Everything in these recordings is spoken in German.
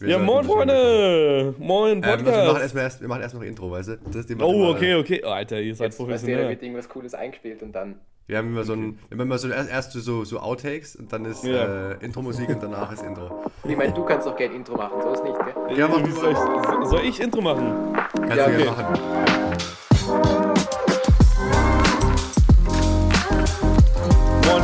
Wir Ja, moin, Freunde! Moin, Ähm, also wir Podcast! machen erstmal erst, wir machen erst noch Intro, weißt du? Das ist oh, okay, okay. Oh, Alter, ihr seid Jetzt, weißt du, da professionell. wird irgendwas Cooles eingespielt und dann. Wir haben immer so ein, wir haben immer so erst, erst so, so Outtakes und dann ist Ja. äh, Intro-Musik und danach ist Intro. Ich meine, du kannst doch gerne Intro machen, so ist nicht, gell? Ja, mach Wie du soll, ich, soll ich Intro machen? Kannst Ja, du okay. gerne machen.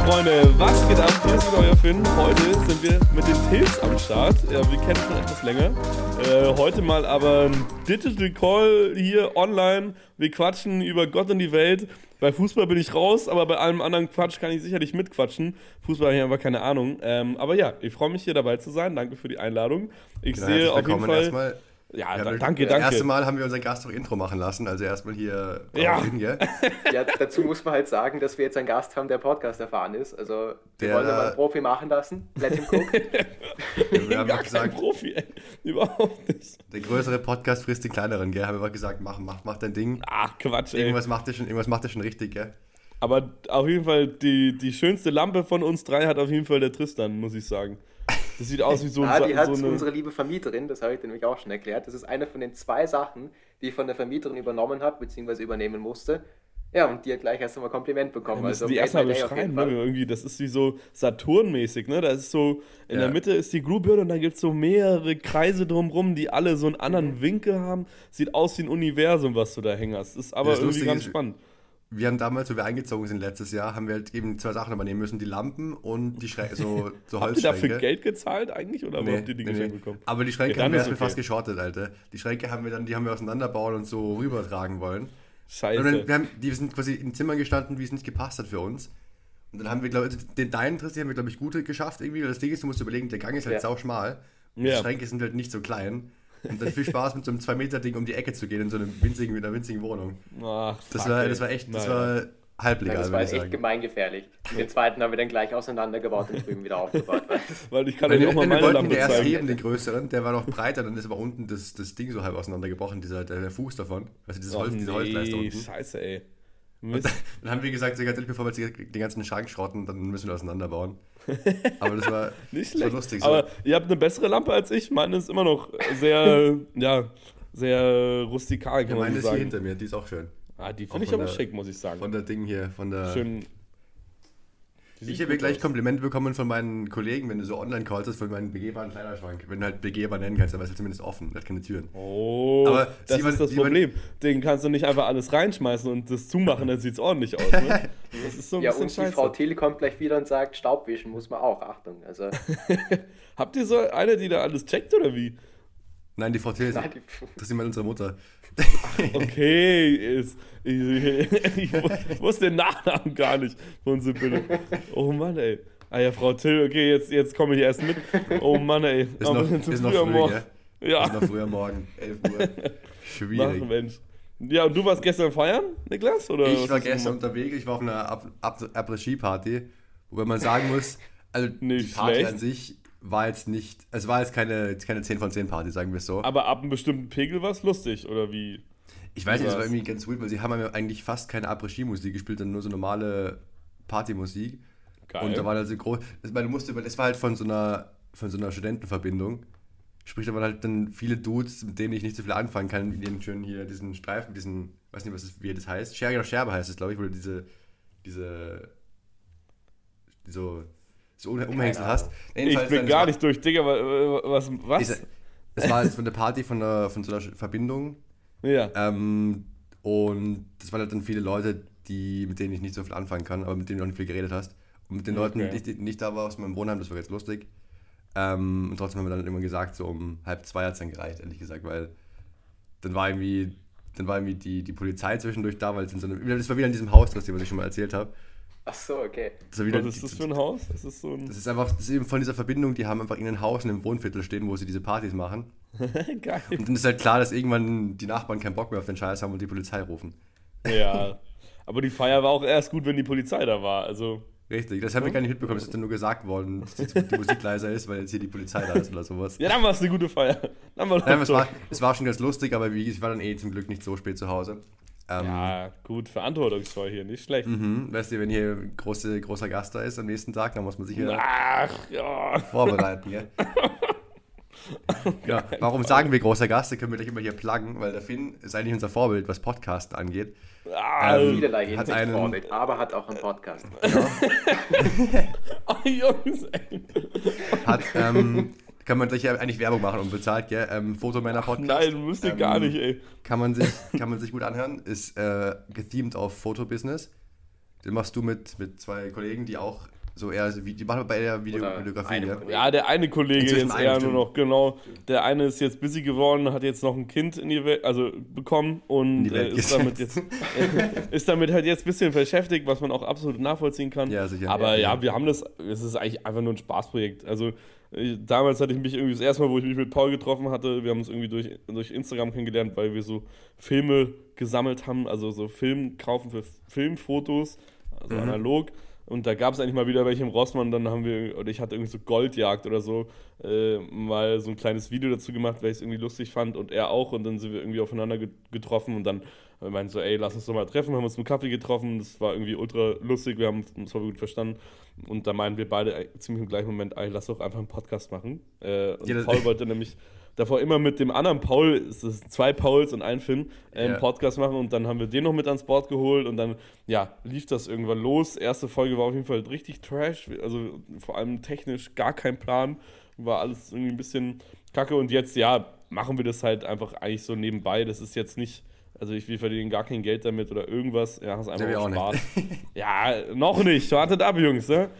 Freunde, was geht ab? Hier ist wieder euer Finn. Heute sind wir mit den Tills am Start. Ja, wir kennen schon etwas länger. Äh, heute mal aber ein Digital Call hier online. Wir quatschen über Gott und die Welt. Bei Fußball bin ich raus, aber bei allem anderen Quatsch kann ich sicherlich mitquatschen. Fußball habe ich einfach keine Ahnung. Ähm, aber ja, ich freue mich hier dabei zu sein. Danke für die Einladung. Ich Genau, sehe auf jeden Fall. erstmal. Ja, Wir da, haben danke, Das erste danke. Mal haben wir unseren Gast noch Intro machen lassen, also erstmal hier Ja. Hin, gell? Ja, dazu muss man halt sagen, dass wir jetzt einen Gast haben, der Podcast erfahren ist. Also, wir Der- wollen mal einen Profi machen lassen. Let him cook. Wir haben Gar gesagt, Profi, ey. Überhaupt nicht. der größere Podcast frisst den kleineren, gell? Haben wir einfach gesagt, mach, mach, mach dein Ding. Ach, Quatsch, ey. Irgendwas macht ihr schon, irgendwas macht ihr schon richtig, gell? Aber auf jeden Fall, die, die schönste Lampe von uns drei hat auf jeden Fall der Tristan, muss ich sagen. Das sieht aus wie so, Ah, die so hat eine. unsere liebe Vermieterin, das habe ich dir nämlich auch schon erklärt. Das ist eine von den zwei Sachen, die ich von der Vermieterin übernommen habe, beziehungsweise übernehmen musste. Ja, und die hat gleich erst einmal Kompliment bekommen. Müssen Also, die erstmal beschreiben, ne? Irgendwie, das ist wie so Saturn-mäßig, ne? Da ist so, in Ja. der Mitte ist die Glühbirne und dann gibt es so mehrere Kreise drumrum, die alle so einen anderen Mhm. Winkel haben. Sieht aus wie ein Universum, was du da hängen hast. Ist aber Das irgendwie ganz ist- spannend. Wir haben damals, wo wir eingezogen sind letztes Jahr, haben wir halt eben zwei Sachen übernehmen müssen, die Lampen und die Schrä so, so Habt ihr dafür. Geld gezahlt eigentlich oder Nee, habt ihr die nee, geschenkt nee. bekommen? Aber die Schränke Ja, haben wir okay. fast geschortet, Alter. Die Schränke haben wir dann, die haben wir auseinanderbauen und so rübertragen wollen. Scheiße. Und dann, wir haben, die sind quasi in Zimmern gestanden, wie es nicht gepasst hat für uns. Und dann haben wir, glaube ich, den deinen Triss, haben wir, glaube ich, gut geschafft irgendwie. Das Ding ist, du musst überlegen, der Gang ist halt Ja. sau schmal. Und Ja. Die Schränke sind halt nicht so klein. Und dann viel Spaß mit so einem 2-Meter-Ding um die Ecke zu gehen in so einem winzigen, in einer winzigen Wohnung. Ach, Das, war, das war echt, das Naja. war Ja, halblegal, das war würde jetzt ich echt sagen. gemeingefährlich. Und den zweiten haben wir dann gleich auseinandergebaut und drüben wieder aufgebaut. Weil ich kann wir, auch mal wenn wir meine wollten Lampe den erst zeigen. heben, den größeren, der war noch breiter, dann ist aber unten das, das Ding so halb auseinandergebrochen, dieser, der, der Fuß davon. Also dieses Oh, Holz, diese Holzleiste nee, unten. scheiße, ey. Mist. Dann haben wir gesagt, so ganz ehrlich, bevor wir jetzt den ganzen Schrank schrotten, dann müssen wir auseinanderbauen. Aber das war, Nicht das war schlecht. lustig. So. Aber ihr habt eine bessere Lampe als ich. Meine ist immer noch sehr, ja, sehr rustikal, ja, kann man meine ist hier sagen. hinter mir, die ist auch schön. Ah, die finde ich aber der- schick, muss ich sagen. Von der Ding hier, von der... Schön. Die sieht ich habe gleich aus. Komplimente bekommen von meinen Kollegen, wenn du so online callst, hast, von meinem begehbaren Kleiderschrank. Wenn du halt begehbar nennen kannst, dann ist er zumindest offen, der hat keine Türen. Oh, Aber das Simon- ist das Simon- Problem. Den kannst du nicht einfach alles reinschmeißen und das zumachen, dann sieht es ordentlich aus. Ne? Das ist so ein Ja, bisschen und die scheiße. Frau Thiel kommt gleich wieder und sagt, Staubwischen muss man auch, Achtung. Also, Habt ihr so eine, die da alles checkt oder wie? Nein, die Frau nein, die, das ist immer unsere Mutter. Okay, ist, ich, ich, ich wusste den Nachnamen gar nicht von Sibylle. Oh Mann, ey. Ah ja, Frau Till, okay, jetzt, jetzt komme ich erst mit. Oh Mann, ey. Ist Aber noch, ist noch früh Morgen. gell? Ja, Ist noch früher morgen, 11 Uhr. Mach, Schwierig. Mensch. Ja, und du warst gestern feiern, Niklas? Oder Ich war gestern unterwegs, ich war auf einer Ab- Ab- Après-Ski-Party, wobei man sagen muss, also die Nicht Party schlecht. an sich war jetzt nicht, es war jetzt keine, keine 10 von 10 Party, sagen wir es so. Aber ab einem bestimmten Pegel war es lustig, oder wie? Ich weiß nicht, das war irgendwie ganz weird, weil sie haben ja eigentlich fast keine Après-Ski-Musik gespielt, sondern nur so normale Partymusik. Geil. Und da war also groß, das, weil du musst, über- das war halt von so einer, von so einer Studentenverbindung. Sprich, da waren halt dann viele Dudes, mit denen ich nicht so viel anfangen kann, die den schön hier diesen Streifen, diesen, weiß nicht, was das, wie das heißt, Scherge oder Scherbe heißt es, glaube ich, wo diese, diese, so, so Um- Umhängsel hast. ich bin gar nicht durch, Digga, wa- was? was? diese- Das war jetzt von der Party von, der, von so einer Verbindung. ja. Ähm, und das waren halt dann viele Leute, die, mit denen ich nicht so viel anfangen kann, aber mit denen du auch nicht viel geredet hast. Und mit den Leuten, Okay. die, die nicht da war aus meinem Wohnheim, das war jetzt lustig. Ähm, und trotzdem haben wir dann immer gesagt, so um halb zwei hat es dann gereicht, ehrlich gesagt, weil dann war irgendwie, dann war irgendwie die, die Polizei zwischendurch da, weil es in so einem, das war wieder in diesem Haus, was ich schon mal erzählt habe. Ach so, okay. Das, war wieder, Was ist das für ein Haus? Das ist so ein. das ist einfach, das ist eben von dieser Verbindung, die haben einfach in einem Haus in einem Wohnviertel stehen, wo sie diese Partys machen. Geil. Und dann ist halt klar, dass irgendwann die Nachbarn keinen Bock mehr auf den Scheiß haben und die Polizei rufen. Ja. Aber die Feier war auch erst gut, wenn die Polizei da war. Also. Richtig, das haben wir gar nicht mitbekommen, es ist dann nur gesagt worden, dass die, die Musik leiser ist, weil jetzt hier die Polizei da ist oder sowas. Ja, dann war es eine gute Feier. Dann war Nein, es war, es war schon ganz lustig, aber wie, ich war dann eh zum Glück nicht so spät zu Hause. Ähm, Ja, gut, verantwortungsvoll hier, nicht schlecht. mhm, weißt du, wenn hier ein große, großer Gast da ist am nächsten Tag, dann muss man sich ja Ach, ja. vorbereiten, gell? Ja, warum sagen wir großer Gast? Da können wir gleich immer hier pluggen, weil der Finn ist eigentlich unser Vorbild, was Podcast angeht. Ah, Ähm, Vielerlei hat einen- Vorbild, aber hat auch einen Podcast. oh, Jungs, ey. Hat, ähm, kann man sich ja eigentlich Werbung machen und bezahlt, gell? Ähm, Fotomänner-Podcast. Nein, müsst ihr gar Ähm, nicht, ey. Kann man sich, kann man sich gut anhören. Ist äh, gethemed auf Fotobusiness. Den machst du mit, mit zwei Kollegen, die auch so eher, so wie- die machen bei der Videografie, ja. Ja, der eine Kollege Inzwischen jetzt eher nur stimmt. noch, genau. Der eine ist jetzt busy geworden, hat jetzt noch ein Kind in die Welt, also bekommen und äh, ist, damit jetzt, ist damit halt jetzt ein bisschen beschäftigt, was man auch absolut nachvollziehen kann. Ja, sicher. Aber Ja, ja, ja. wir haben das, es ist eigentlich einfach nur ein Spaßprojekt. Also äh, damals hatte ich mich irgendwie das erste Mal, wo ich mich mit Paul getroffen hatte, wir haben uns irgendwie durch, durch Instagram kennengelernt, weil wir so Filme gesammelt haben, also so Film kaufen für Filmfotos, also Mhm. analog. Und da gab es eigentlich mal wieder welche im Rossmann, dann haben wir, oder ich hatte irgendwie so Goldjagd oder so, äh, mal so ein kleines Video dazu gemacht, weil ich es irgendwie lustig fand und er auch. Und dann sind wir irgendwie aufeinander ge- getroffen und dann äh, meinten so, ey, lass uns doch mal treffen, haben uns zum Kaffee getroffen, das war irgendwie ultra lustig, wir haben uns voll gut verstanden. Und da meinten wir beide äh, ziemlich im gleichen Moment, ey, lass doch einfach einen Podcast machen. Äh, und Ja, Paul wollte nämlich davor immer mit dem anderen Paul, es ist zwei Pauls und ein Finn, äh, einen Ja. Podcast machen und dann haben wir den noch mit ans Board geholt und dann, ja, lief das irgendwann los. Erste Folge war auf jeden Fall richtig trash, also vor allem technisch gar kein Plan, war alles irgendwie ein bisschen kacke und jetzt, ja, machen wir das halt einfach eigentlich so nebenbei. Das ist jetzt nicht, also ich, wir verdienen gar kein Geld damit oder irgendwas, ja, das ist einfach auch Spaß. ja, noch nicht, wartet ab, Jungs, ne?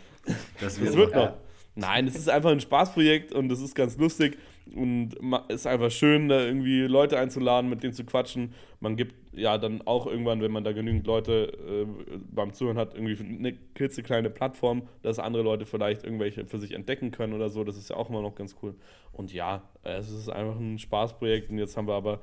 Das Das wird noch. noch. Nein, es ist einfach ein Spaßprojekt und es ist ganz lustig und ma- ist einfach schön, da irgendwie Leute einzuladen, mit denen zu quatschen. Man gibt ja dann auch irgendwann, wenn man da genügend Leute äh, beim Zuhören hat, irgendwie eine klitzekleine Plattform, dass andere Leute vielleicht irgendwelche für sich entdecken können oder so. Das ist ja auch immer noch ganz cool. Und ja, es ist einfach ein Spaßprojekt und jetzt haben wir aber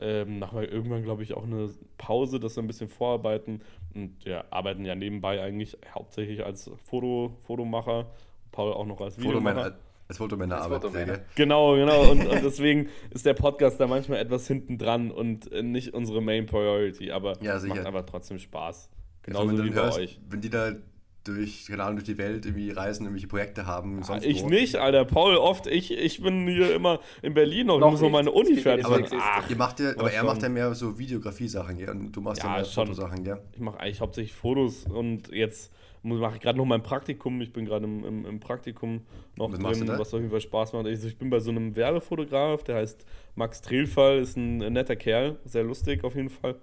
ähm, nachher irgendwann, glaube ich, auch eine Pause, dass wir ein bisschen vorarbeiten und ja, arbeiten ja nebenbei eigentlich hauptsächlich als Foto, Fotomacher, Paul auch noch als Videomacher. Fotomänner, Fotomänner Als arbeitet Fotomänner. der, gell? Genau, genau. Und, und deswegen ist der Podcast da manchmal etwas hinten dran und äh, nicht unsere Main Priority, aber Ja, macht einfach trotzdem Spaß. Wenn Genauso man wie bei hörst, euch. Wenn die da durch, keine Ahnung, durch die Welt irgendwie reisen, irgendwelche Projekte haben, sonst Ich wo. nicht, Alter. Paul, oft. Ich, ich bin hier immer in Berlin noch. Ich Noch muss noch meine Uni fertig machen. Ach, Ihr macht ja, aber er schon. macht ja mehr so Videografie-Sachen, gell? Und du machst ja, Ja, mehr schon. Fotosachen, gell? ich mache eigentlich hauptsächlich Fotos und jetzt mache ich gerade noch mein Praktikum. Ich bin gerade im, im, im Praktikum noch Was drin, was auf jeden Fall Spaß macht. Also ich bin bei so einem Werbefotograf, der heißt Max Trehlfall, ist ein netter Kerl, sehr lustig auf jeden Fall.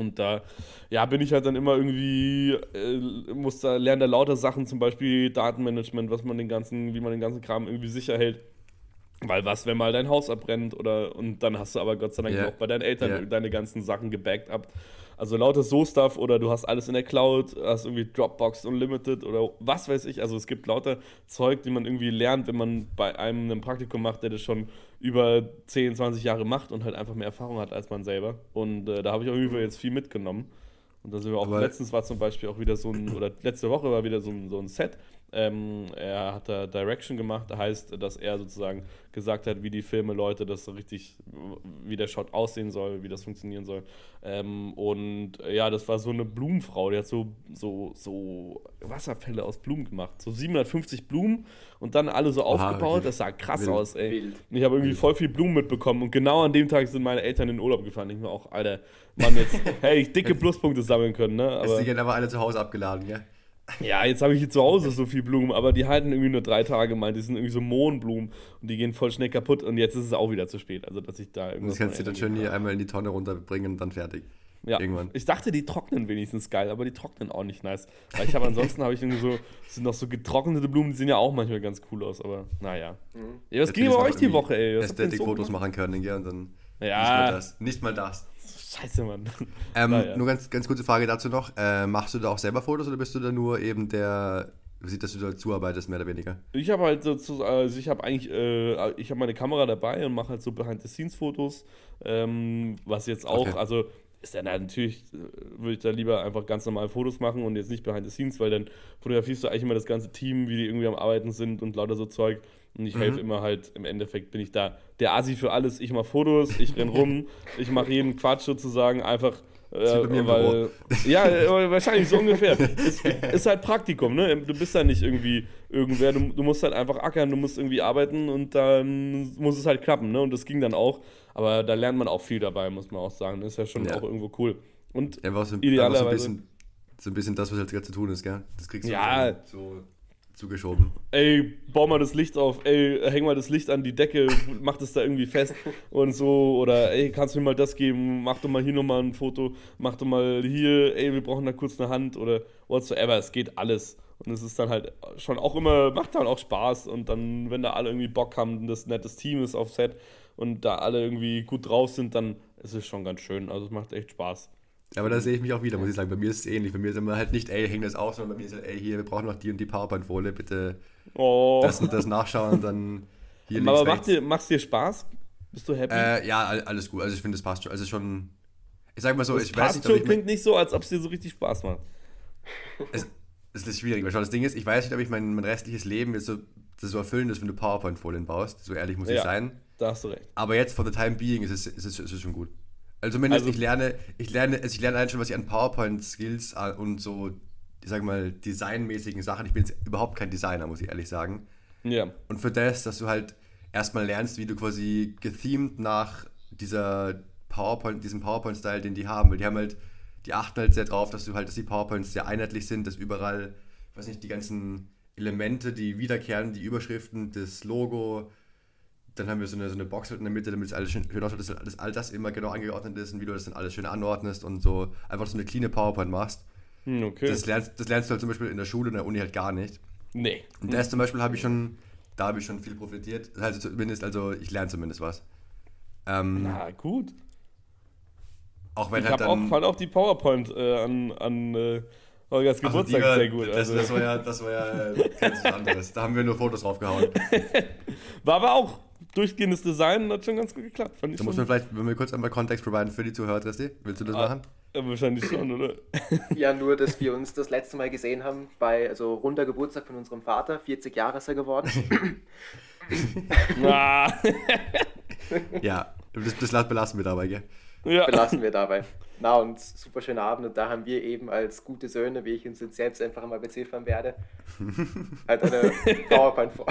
Und da, ja, bin ich halt dann immer irgendwie, äh, muss da lernen da lauter Sachen, zum Beispiel Datenmanagement, was man den ganzen, wie man den ganzen Kram irgendwie sicher hält. Weil was, wenn mal dein Haus abbrennt oder und dann hast du aber Gott sei Dank Ja. auch bei deinen Eltern Ja. deine ganzen Sachen gebackt ab. Also lauter so Stuff oder du hast alles in der Cloud, hast irgendwie Dropbox Unlimited oder was weiß ich. Also es gibt lauter Zeug, die man irgendwie lernt, wenn man bei einem ein Praktikum macht, der das schon über 10, 20 Jahre macht und halt einfach mehr Erfahrung hat als man selber. Und äh, da habe ich auf jeden Fall jetzt viel mitgenommen. Und da sind wir auch, Aber- letztens war zum Beispiel auch wieder so ein, oder letzte Woche war wieder so ein, so ein Set. Ähm, er hat da Direction gemacht, heißt, dass er sozusagen gesagt hat, wie die Filme Leute das so richtig, wie der Shot aussehen soll, wie das funktionieren soll. Ähm, und äh, ja, das war so eine Blumenfrau, die hat so, so, so Wasserfälle aus Blumen gemacht. So 750 Blumen und dann alle so aufgebaut. Das sah krass Wild. aus, ey. Wild. Und ich habe irgendwie voll viel Blumen mitbekommen und genau an dem Tag sind meine Eltern in den Urlaub gefahren. Ich mir auch, Alter, Mann, jetzt hätte ich dicke Pluspunkte sammeln können, ne? Ist Aber die aber alle zu Hause abgeladen, gell? ja, jetzt habe ich hier zu Hause so viel Blumen, aber die halten irgendwie nur drei Tage mal. Die sind irgendwie so Mohnblumen und die gehen voll schnell kaputt und jetzt ist es auch wieder zu spät. Also, dass ich da Und irgendwas. das kannst du dann schön hier einmal in die Tonne runterbringen und dann fertig. ja. irgendwann. Ich dachte, die trocknen wenigstens geil, aber die trocknen auch nicht nice. Weil ich habe ansonsten habe ich irgendwie so, sind noch so getrocknete Blumen, die sehen ja auch manchmal ganz cool aus, aber naja. Ja, was Jetzt ging bei euch die irgendwie Woche, ey? So Ästhetik-Fotos gemacht? machen können, gell? Und dann nicht Ja. mal das. Nicht mal das. Scheiße, Mann. Ähm, Naja. Nur ganz, ganz kurze Frage dazu noch. Äh, machst du da auch selber Fotos oder bist du da nur eben der, du siehst, dass du da zuarbeitest, mehr oder weniger? Ich habe halt so, also ich habe eigentlich, äh, ich habe meine Kamera dabei und mache halt so Behind-the-Scenes-Fotos, ähm, was jetzt auch, Okay. also ist dann halt natürlich, äh, würde ich da lieber einfach ganz normal Fotos machen und jetzt nicht Behind-the-Scenes, weil dann fotografierst du eigentlich immer das ganze Team, wie die irgendwie am Arbeiten sind und lauter so Zeug und ich helfe immer halt, im Endeffekt bin ich da der Asi für alles, ich mache Fotos, ich renn rum, ich mache jeden Quatsch sozusagen, einfach Äh, weil, ja, äh, wahrscheinlich so ungefähr. ist, ist halt Praktikum, ne? Du bist da nicht irgendwie irgendwer, du, du musst halt einfach ackern, du musst irgendwie arbeiten und dann muss es halt klappen, ne? Und das ging dann auch. Aber da lernt man auch viel dabei, muss man auch sagen. Das ist ja schon Ja. auch irgendwo cool. Und Einfach so, Idealerweise- so, ein bisschen, so ein bisschen das, was halt gerade zu tun ist, gell? Das kriegst du Ja. so zugeschoben. ey, bau mal das Licht auf, ey, häng mal das Licht an die Decke, mach das da irgendwie fest und so. Oder ey, kannst du mir mal das geben, mach doch mal hier nochmal ein Foto, mach doch mal hier, ey, wir brauchen da kurz eine Hand oder whatsoever. Es geht alles. Und es ist dann halt schon auch immer, macht dann auch Spaß. Und dann, wenn da alle irgendwie Bock haben, das nettes Team ist auf Set und da alle irgendwie gut drauf sind, dann ist es schon ganz schön. Also es macht echt Spaß. Aber da sehe ich mich auch wieder, muss ich sagen. Bei mir ist es ähnlich. Bei mir ist immer halt nicht, ey, häng das auf, sondern bei mir ist halt, ey, hier, wir brauchen noch die und die PowerPoint-Folie, bitte Oh. das und das nachschauen und dann hier Aber macht dir, macht's dir Spaß? Bist du happy? Äh, ja, all- alles gut. Also ich finde, das passt schon. Also schon, ich sag mal so, das ich weiß passt nicht, schon, ich, klingt nicht so, als ob es dir so richtig Spaß macht. es, es ist schwierig, weil schau, das Ding ist, ich weiß nicht, ob ich mein, mein restliches Leben jetzt so, das so erfüllend ist, wenn du PowerPoint-Folien baust. So ehrlich muss ich Ja. sein. Da hast du recht. Aber jetzt, for the time being, ist es, ist es, ist es schon gut. Also zumindest, Also- ich lerne, ich lerne, also ich lerne allein schon, was ich an PowerPoint-Skills äh, und so, ich sag mal, designmäßigen Sachen, ich bin jetzt überhaupt kein Designer, muss ich ehrlich sagen. Ja. Und für das, dass du halt erstmal lernst, wie du quasi gethemed nach dieser PowerPoint, diesem PowerPoint-Style, den die haben, weil die haben halt, die achten halt sehr drauf, dass du halt, dass die PowerPoints sehr einheitlich sind, dass überall, ich weiß nicht, die ganzen Elemente, die wiederkehren, die Überschriften, das Logo, dann haben wir so eine, so eine Box halt in der Mitte, damit es alles schön, schön ausschaut, dass das all das immer genau angeordnet ist und wie du das dann alles schön anordnest und so einfach so eine cleane PowerPoint machst. Hm, okay. Das lernst, das lernst du halt zum Beispiel in der Schule und in der Uni halt gar nicht. nee. Und das zum Beispiel habe ich schon, da habe ich schon viel profitiert. Also zumindest, also ich lerne zumindest was. Ähm, Na gut. auch wenn Ich halt habe auch, dann. fand auch die PowerPoint äh, an, an äh, Ach, Geburtstag die war- sehr gut. Das, Also, das war ja, das war ja ganz anderes. Da haben wir nur Fotos draufgehauen. war aber auch durchgehendes Design und hat schon ganz gut geklappt. Fand ich Da muss man vielleicht, wenn wir kurz einmal Kontext providen für die Zuhörer, Tristi. Willst du das Ah. machen? Ja, wahrscheinlich schon, oder? Ja, nur, dass wir uns das letzte Mal gesehen haben bei, also runder Geburtstag von unserem Vater, 40 Jahre ist er geworden. ah, Ja, das, das belassen wir dabei, gell? ja. Belassen wir dabei. Na, und super schöner Abend. Und da haben wir eben als gute Söhne, wie ich uns jetzt selbst einfach mal beziffern werde, halt eine PowerPoint, vor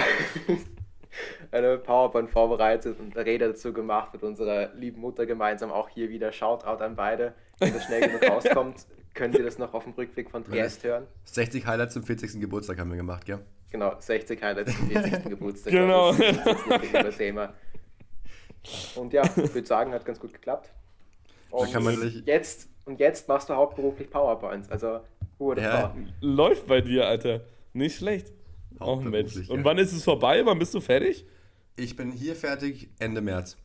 eine PowerPoint vorbereitet und eine Rede dazu gemacht mit unserer lieben Mutter gemeinsam. Auch hier wieder Shoutout an beide. Wenn das schnell genug rauskommt, könnt ihr das noch auf dem Rückweg von Triest hören. 60 Highlights zum 40. Geburtstag haben wir gemacht, gell? Genau, 60 Highlights zum 40. Geburtstag. Genau. Das ist, das Thema. Und ja, ich würde sagen, hat ganz gut geklappt. Und kann man gleich- jetzt, und jetzt machst du hauptberuflich PowerPoints. Also, who Ja. Läuft bei dir, Alter. Nicht schlecht. Auch ein Mensch. Und ja. wann ist es vorbei? Wann bist du fertig? Ich bin hier fertig Ende März.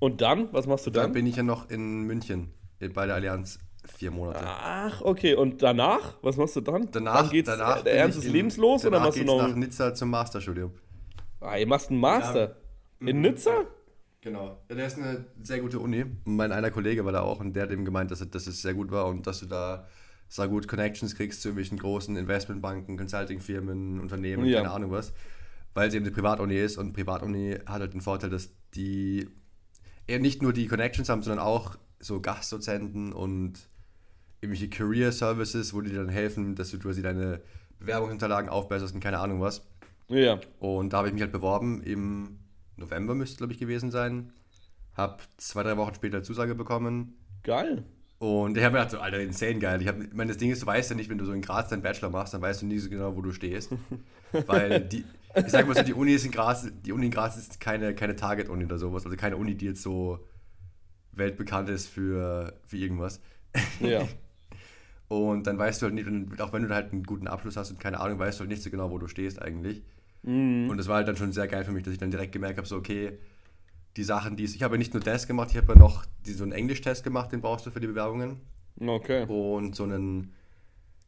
Und dann? Was machst du Dann dann? bin ich ja noch in München bei der Allianz vier Monate. Ach, okay. Und danach? Was machst du dann? Danach, dann geht's danach der Ernst des Lebens los oder machst du noch? nach Nizza zum Masterstudium. Ah, ihr machst einen Master. Mhm. In Nizza? Genau. Ja, der ist eine sehr gute Uni. Mein einer Kollege war da auch und der hat eben gemeint, dass, dass es sehr gut war und dass du da sehr gut Connections kriegst zu irgendwelchen großen Investmentbanken, Consultingfirmen, Unternehmen, Ja. keine Ahnung was. Weil es eben eine Privatuni ist und Privatuni hat halt den Vorteil, dass die eher nicht nur die Connections haben, sondern auch so Gastdozenten und irgendwelche Career Services, wo die dir dann helfen, dass du quasi deine Bewerbungsunterlagen aufbesserst und keine Ahnung was. Ja. Und da habe ich mich halt beworben. Im November müsste, glaube ich, gewesen sein. Hab zwei, drei Wochen später Zusage bekommen. Geil. Und ich habe mir gedacht, so, Alter, insane geil. Ich, hab, ich meine, das Ding ist, du weißt ja nicht, wenn du so in Graz deinen Bachelor machst, dann weißt du nie so genau, wo du stehst. Weil die, ich sag mal so, die Uni ist in Graz, die Uni in Graz ist keine, keine Target-Uni oder sowas. Also keine Uni, die jetzt so weltbekannt ist für, für irgendwas. Ja. Und dann weißt du halt nicht, auch wenn du halt einen guten Abschluss hast und keine Ahnung, weißt du halt nicht so genau, wo du stehst eigentlich. Mhm. Und das war halt dann schon sehr geil für mich, dass ich dann direkt gemerkt habe, so okay, die Sachen, die es, ich habe ja nicht nur das gemacht, ich habe ja noch die, so einen Englisch-Test gemacht, den brauchst du für die Bewerbungen. Okay. Und so einen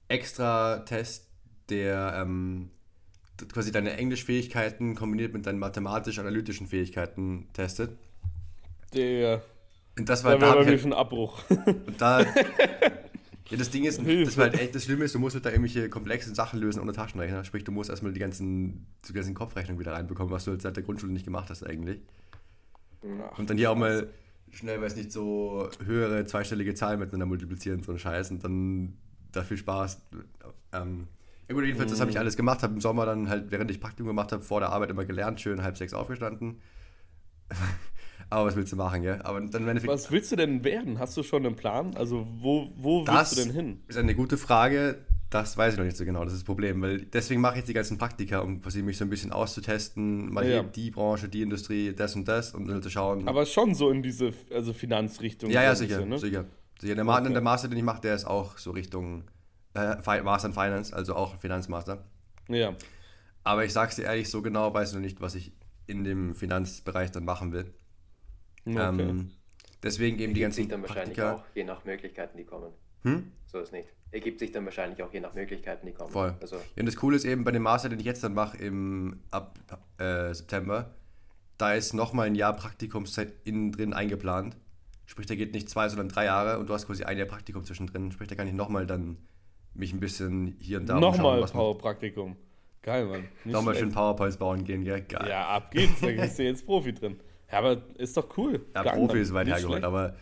extra Test, der ähm, quasi deine Englischfähigkeiten kombiniert mit deinen mathematisch-analytischen Fähigkeiten testet. Der, Und das war da da wäre hab bei ich mir schon ein Abbruch. halt, und da Ja, das Ding ist, Hilfe. das war halt echt das Schlimme ist, du musst halt da irgendwelche komplexen Sachen lösen ohne Taschenrechner. Sprich, du musst erstmal die ganzen, die ganzen Kopfrechnungen wieder reinbekommen, was du halt seit der Grundschule nicht gemacht hast eigentlich. Und dann hier auch mal schnell, weiß nicht, so höhere zweistellige Zahlen miteinander multiplizieren, so ein Scheiß und dann da viel Spaß. Ähm, ja gut, jedenfalls, das habe ich alles gemacht, habe im Sommer dann halt, während ich Praktikum gemacht habe, vor der Arbeit immer gelernt, schön halb sechs aufgestanden. Aber was willst du machen, gell? Aber dann im Endeffekt, Was willst du denn werden? Hast du schon einen Plan? Also wo, wo willst du denn hin? ist eine gute Frage. Das weiß ich noch nicht so genau, das ist das Problem. Weil deswegen mache ich jetzt die ganzen Praktika, um quasi mich so ein bisschen auszutesten, mal Ja. die Branche, die Industrie, das und das, um dann zu schauen. Aber schon so in diese also Finanzrichtung. ja, ja, sicher, ne? sicher. sicher. Der, Okay. der Master, den ich mache, der ist auch so Richtung äh, Master in Finance, also auch Finanzmaster. Ja. Aber ich sag's dir ehrlich, so genau weiß ich noch nicht, was ich in dem Finanzbereich dann machen will. Okay. Ähm, deswegen eben die ganzen dann wahrscheinlich Praktika. auch, je nach Möglichkeiten, die kommen. Hm? So ist nicht. Ergibt sich dann wahrscheinlich auch je nach Möglichkeiten, die kommen. Voll. Also, Ja, und das Coole ist eben bei dem Master, den ich jetzt dann mache im ab äh, September, da ist nochmal ein Jahr Praktikumszeit innen drin eingeplant. Sprich, da geht nicht zwei, sondern drei Jahre und du hast quasi ein Jahr Praktikum zwischendrin. Sprich, da kann ich nochmal dann mich ein bisschen hier und da Nochmal Powerpraktikum. Geil, Mann. Nochmal schön. PowerPoints bauen gehen, gell? Geil. Ja, ab geht's. Da bist du jetzt Profi drin. Ja, aber ist doch cool. Ja, Geil, Profi ist weit hergeholt, aber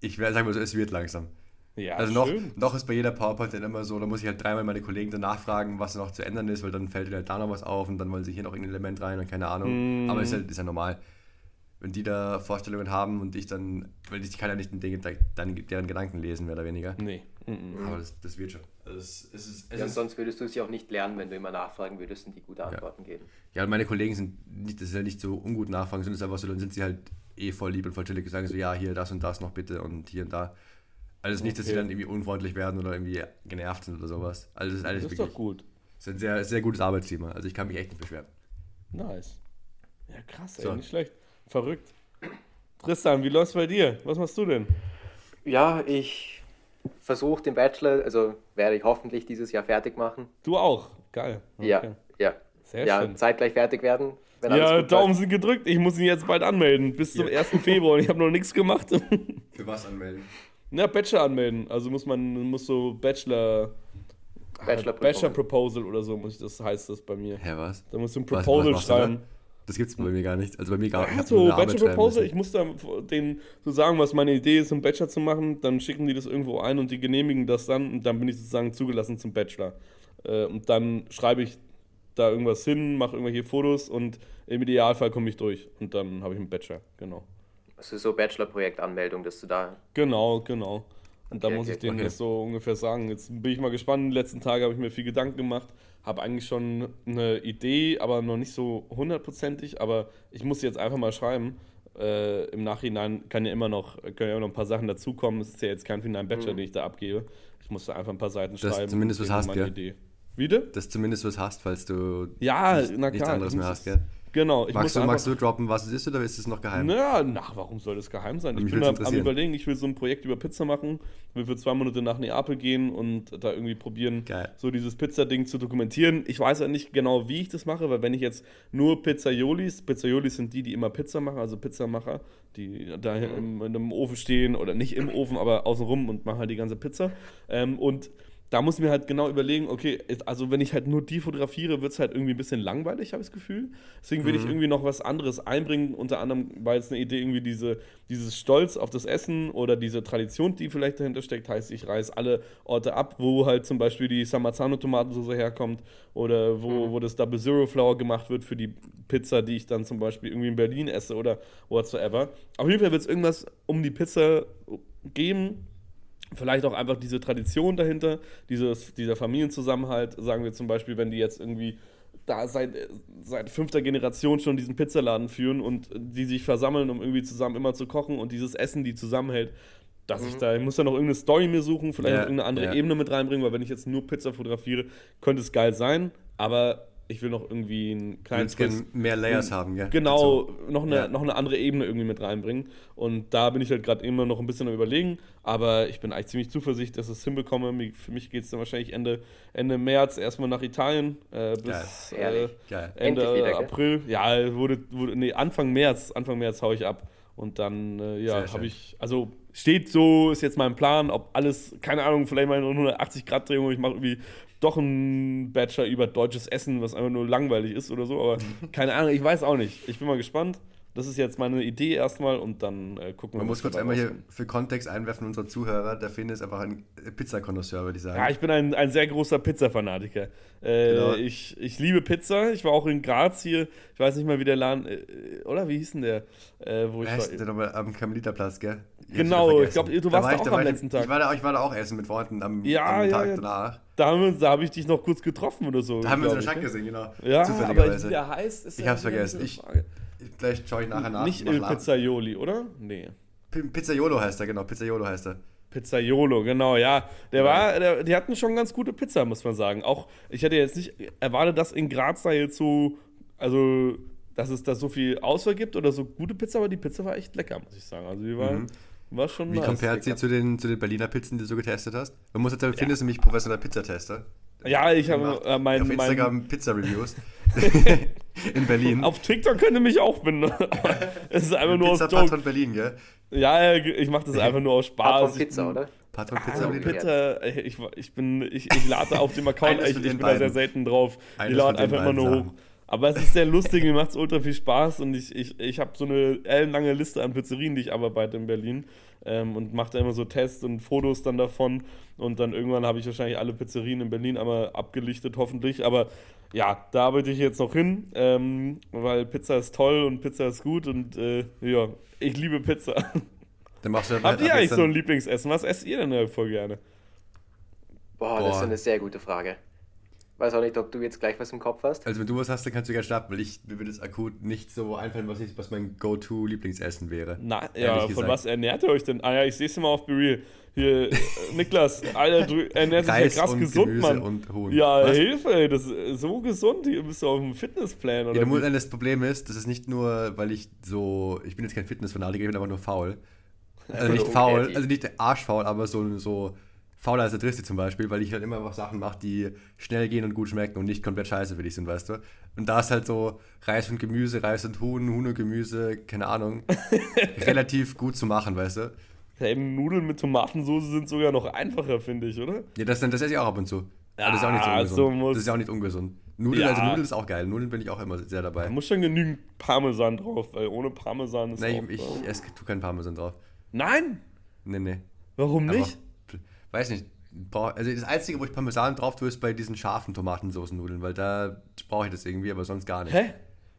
ich sag mal so, es wird langsam. Ja, also noch, schön. noch ist bei jeder PowerPoint dann immer so, da muss ich halt dreimal meine Kollegen danach fragen, was noch zu ändern ist, weil dann fällt halt da noch was auf und dann wollen sie hier noch irgendein Element rein und keine Ahnung. Mhm. Aber ist, halt, ist ja normal. Wenn die da Vorstellungen haben und ich dann, weil ich kann ja nicht in den, dann deren Gedanken lesen, mehr oder weniger. Nee. Mhm. Aber das, das wird schon. Also es, es ist, es ja, und ist, sonst würdest du es ja auch nicht lernen, wenn du immer nachfragen würdest und die gute Antworten geben. ja, und meine Kollegen sind nicht, das ist ja nicht so ungut nachfragen, sondern es ist einfach so, dann sind sie halt eh voll lieb und voll chillig und sagen so, ja, hier das und das noch bitte und hier und da. Also es ist nicht, dass sie Okay. dann irgendwie unfreundlich werden oder irgendwie genervt sind oder sowas. Also es ist alles Das ist wirklich, doch gut. es ist ein sehr, sehr gutes Arbeitsklima. Also ich kann mich echt nicht beschweren. Nice. Ja, krass, ey. So. Nicht schlecht. Verrückt. Tristan, wie läuft's bei dir? Was machst du denn? Ja, ich versuche den Bachelor, also werde ich hoffentlich dieses Jahr fertig machen. Du auch. Geil. Ja, Okay. ja. Sehr ja, schön. zeitgleich fertig werden. Ja, Daumen sind gedrückt. Ich muss ihn jetzt bald anmelden. Bis zum Ja. 1. Februar. Und ich habe noch nichts gemacht. Für was anmelden? Ja, Bachelor anmelden. Also muss man muss so Bachelor. Bachelor-Prüfungen. Bachelor Proposal oder so muss ich, das heißt das bei mir. Hä, was? Da musst du ein Was- was Proposal du da? schreiben. Das gibt's bei mir gar nicht. Also bei mir gar Ja, ich hab so Bachelor Proposal, ich muss da den so sagen, was meine Idee ist, um Bachelor zu machen, dann schicken die das irgendwo ein und die genehmigen das dann und dann bin ich sozusagen zugelassen zum Bachelor. Äh, und dann schreibe ich da irgendwas hin, mache irgendwelche Fotos und im Idealfall komme ich durch und dann habe ich einen Bachelor, genau. Also so Bachelor-Projektanmeldung, dass du da. Genau, genau. Und da Okay, muss okay, ich denen okay. das so ungefähr sagen. Jetzt bin ich mal gespannt. Die letzten Tage habe ich mir viel Gedanken gemacht, habe eigentlich schon eine Idee, aber noch nicht so hundertprozentig. Aber ich muss jetzt einfach mal schreiben. Äh, Im Nachhinein kann ja immer noch, können ja immer noch ein paar Sachen dazukommen. Es ist ja jetzt kein finalen Bachelor, den ich da abgebe. Ich muss da einfach ein paar Seiten Dass du schreiben. zumindest was hast, meine gell? Idee. Wieder? Dass du zumindest was hast, falls du Ja, nichts klar. anderes mehr hast, gell? Genau. Ich Magst du, einfach magst du droppen, was es ist, oder ist es noch geheim? Na, na, warum soll das geheim sein? Ich bin da am überlegen, ich will so ein Projekt über Pizza machen. Will für zwei Monate nach Neapel gehen und da irgendwie probieren, Geil. so dieses Pizza-Ding zu dokumentieren. Ich weiß ja nicht genau, wie ich das mache, weil wenn ich jetzt nur Pizzaiolis, Pizzaiolis sind die, die immer Pizza machen, also Pizzamacher, die da im, in einem Ofen stehen oder nicht im Ofen, aber außenrum und machen halt die ganze Pizza. Ähm, und da muss ich mir halt genau überlegen, okay, also wenn ich halt nur die fotografiere, wird es halt irgendwie ein bisschen langweilig, habe ich das Gefühl. Deswegen will ich Mhm. irgendwie noch was anderes einbringen. Unter anderem war jetzt eine Idee, irgendwie diese, dieses Stolz auf das Essen oder diese Tradition, die vielleicht dahinter steckt. Heißt, ich reiße alle Orte ab, wo halt zum Beispiel die Samazzano-Tomatensauce herkommt oder wo, Mhm. wo das Double Zero Flour gemacht wird für die Pizza, die ich dann zum Beispiel irgendwie in Berlin esse oder whatsoever. Auf jeden Fall wird es irgendwas um die Pizza geben, Vielleicht auch einfach diese Tradition dahinter, dieses, dieser Familienzusammenhalt. Sagen wir zum Beispiel, wenn die jetzt irgendwie da seit, seit fünfter Generation schon diesen Pizzaladen führen und die sich versammeln, um irgendwie zusammen immer zu kochen und dieses Essen, die zusammenhält, dass ich da, ich muss da noch irgendeine Story mir suchen, vielleicht Ja, irgendeine andere ja. Ebene mit reinbringen, weil wenn ich jetzt nur Pizza fotografiere, könnte es geil sein, aber ich will noch irgendwie einen kleinen gerne mehr Layers haben, gell? Genau, So. noch, eine, Ja. noch eine andere Ebene irgendwie mit reinbringen. Und da bin ich halt gerade immer noch ein bisschen am Überlegen. Aber ich bin eigentlich ziemlich zuversichtlich, dass ich es hinbekomme. Für mich geht es dann wahrscheinlich Ende, Ende März erstmal nach Italien äh, bis Geil, äh, Geil. Ende wieder, gell? April. Ja, wurde, wurde, nee, Anfang März. Anfang März hau ich ab. Und dann, äh, ja, habe ich, also steht so, ist jetzt mein Plan, ob alles, keine Ahnung, vielleicht mal eine 180-Grad-Drehung, und ich mache irgendwie doch einen Bachelor über deutsches Essen, was einfach nur langweilig ist oder so, aber keine Ahnung, ich weiß auch nicht. Ich bin mal gespannt. Das ist jetzt meine Idee erstmal und dann äh, gucken wir Man mal. muss kurz einmal hier für Kontext einwerfen, unsere Zuhörer, der Finn ist einfach ein Pizzakonnoisseur, würde ich sagen. Ja, ich bin ein, ein sehr großer Pizza-Fanatiker. Äh, Genau. ich, ich liebe Pizza. Ich war auch in Graz hier. Ich weiß nicht mal, wie der Laden. Äh, oder wie hieß denn der? Äh, wo ich heißt war. der nochmal am Karmeliterplatz, gell? Ich Genau, ich glaub, vergessen. du warst war da ich- auch war am ich- letzten Tag. Ich war, da, ich war da auch essen mit Freunden am, Ja, am ja, Tag ja. danach. Da, haben da habe ich dich noch kurz getroffen oder so. Da haben wir uns in der ich, Stadt gesehen, genau. Ja, aber wie der heißt, ist Ich ja hab's wieder vergessen. eine Ich-. Vielleicht schaue ich nachher nach. Nicht Il. Pizzaioli, oder? Nee. P- Pizzaiolo heißt er, genau. Pizzaiolo heißt er. Pizzaiolo, genau, ja. Der war, der, die hatten schon ganz gute Pizza, muss man sagen. Auch, ich hätte jetzt nicht erwartet, dass in Graz da jetzt so, also, dass es da so viel Auswahl gibt oder so gute Pizza, aber die Pizza war echt lecker, muss ich sagen. Also, die war, war schon Mhm. Wie nice. compared sie zu den, zu den Berliner Pizzen, die du getestet hast? Man muss jetzt sagen, Finn ist nämlich professioneller Pizzatester. Ja, ich habe äh, mein, auf mein, Instagram Pizza-Reviews in Berlin. auf TikTok könnt ihr mich auch finden. es ist einfach nur aus Joke. Pizza-Patron Berlin, gell? Ja, ja, ich mache das einfach nur aus Spaß. Patron Ich Pizza, bin- oder? Patron Ah, Pizza Berlin. Pizza. Pizza, ich, ich bin, ich, ich lade auf dem Account, ich, ich bin da sehr selten drauf. Ich Eines lade von den einfach immer nur hoch. Sachen. Aber es ist sehr lustig, mir macht es ultra viel Spaß und ich, ich, ich habe so eine ellenlange Liste an Pizzerien, die ich abarbeite in Berlin ähm, und mache da immer so Tests und Fotos dann davon und dann irgendwann habe ich wahrscheinlich alle Pizzerien in Berlin einmal abgelichtet, hoffentlich. Aber ja, da arbeite ich jetzt noch hin, ähm, weil Pizza ist toll und Pizza ist gut und äh, ja, ich liebe Pizza. Dann machst du Habt ab ihr jetzt eigentlich dann- so ein Lieblingsessen? Was esst ihr denn voll gerne? Boah, das ist Boah. eine sehr gute Frage. Weiß auch nicht, ob du jetzt gleich was im Kopf hast. Also wenn du was hast, dann kannst du gerne starten, weil ich, mir würde es akut nicht so einfallen, was, ich, was mein Go-To-Lieblingsessen wäre. Na, ja, von gesagt. was ernährt ihr euch denn? Ah ja, ich sehe es immer auf Bereal. Hier, äh, Niklas, Alter, du ernährst dich ja krass und gesund, Gemüse Mann. und Huhn. Ja, Was? Hilfe, ey, das ist so gesund. Hier bist du auf dem Fitnessplan oder Ja, wie? das Problem ist, das ist nicht nur, weil ich so, ich bin jetzt kein Fitnessfanatiker, ich bin aber nur faul. Also nicht faul, also nicht arschfaul, aber so, so fauler als der Dristi zum Beispiel, weil ich halt immer einfach Sachen mache, die schnell gehen und gut schmecken und nicht komplett scheiße für dich sind, weißt du? Und da ist halt so Reis und Gemüse, Reis und Huhn, Huhn und Gemüse, keine Ahnung, relativ gut zu machen, weißt du? Hey, Nudeln mit Tomatensauce sind sogar noch einfacher, finde ich, oder? Ja, das, das esse ich auch ab und zu. Aber das ist auch nicht so Ja, ungesund. so das ist auch nicht ungesund. Nudeln, Ja. also Nudeln ist auch geil. Nudeln bin ich auch immer sehr dabei. Da muss schon genügend Parmesan drauf, weil ohne Parmesan ist Nein, auch, ich, ich esse tu keinen Parmesan drauf. Nein? Nee, nee. Warum Aber, nicht? Weiß nicht. Brauch, also das Einzige, wo ich Parmesan drauf tue, ist bei diesen scharfen Tomatensoßennudeln, weil da brauche ich das irgendwie, aber sonst gar nicht. Hä?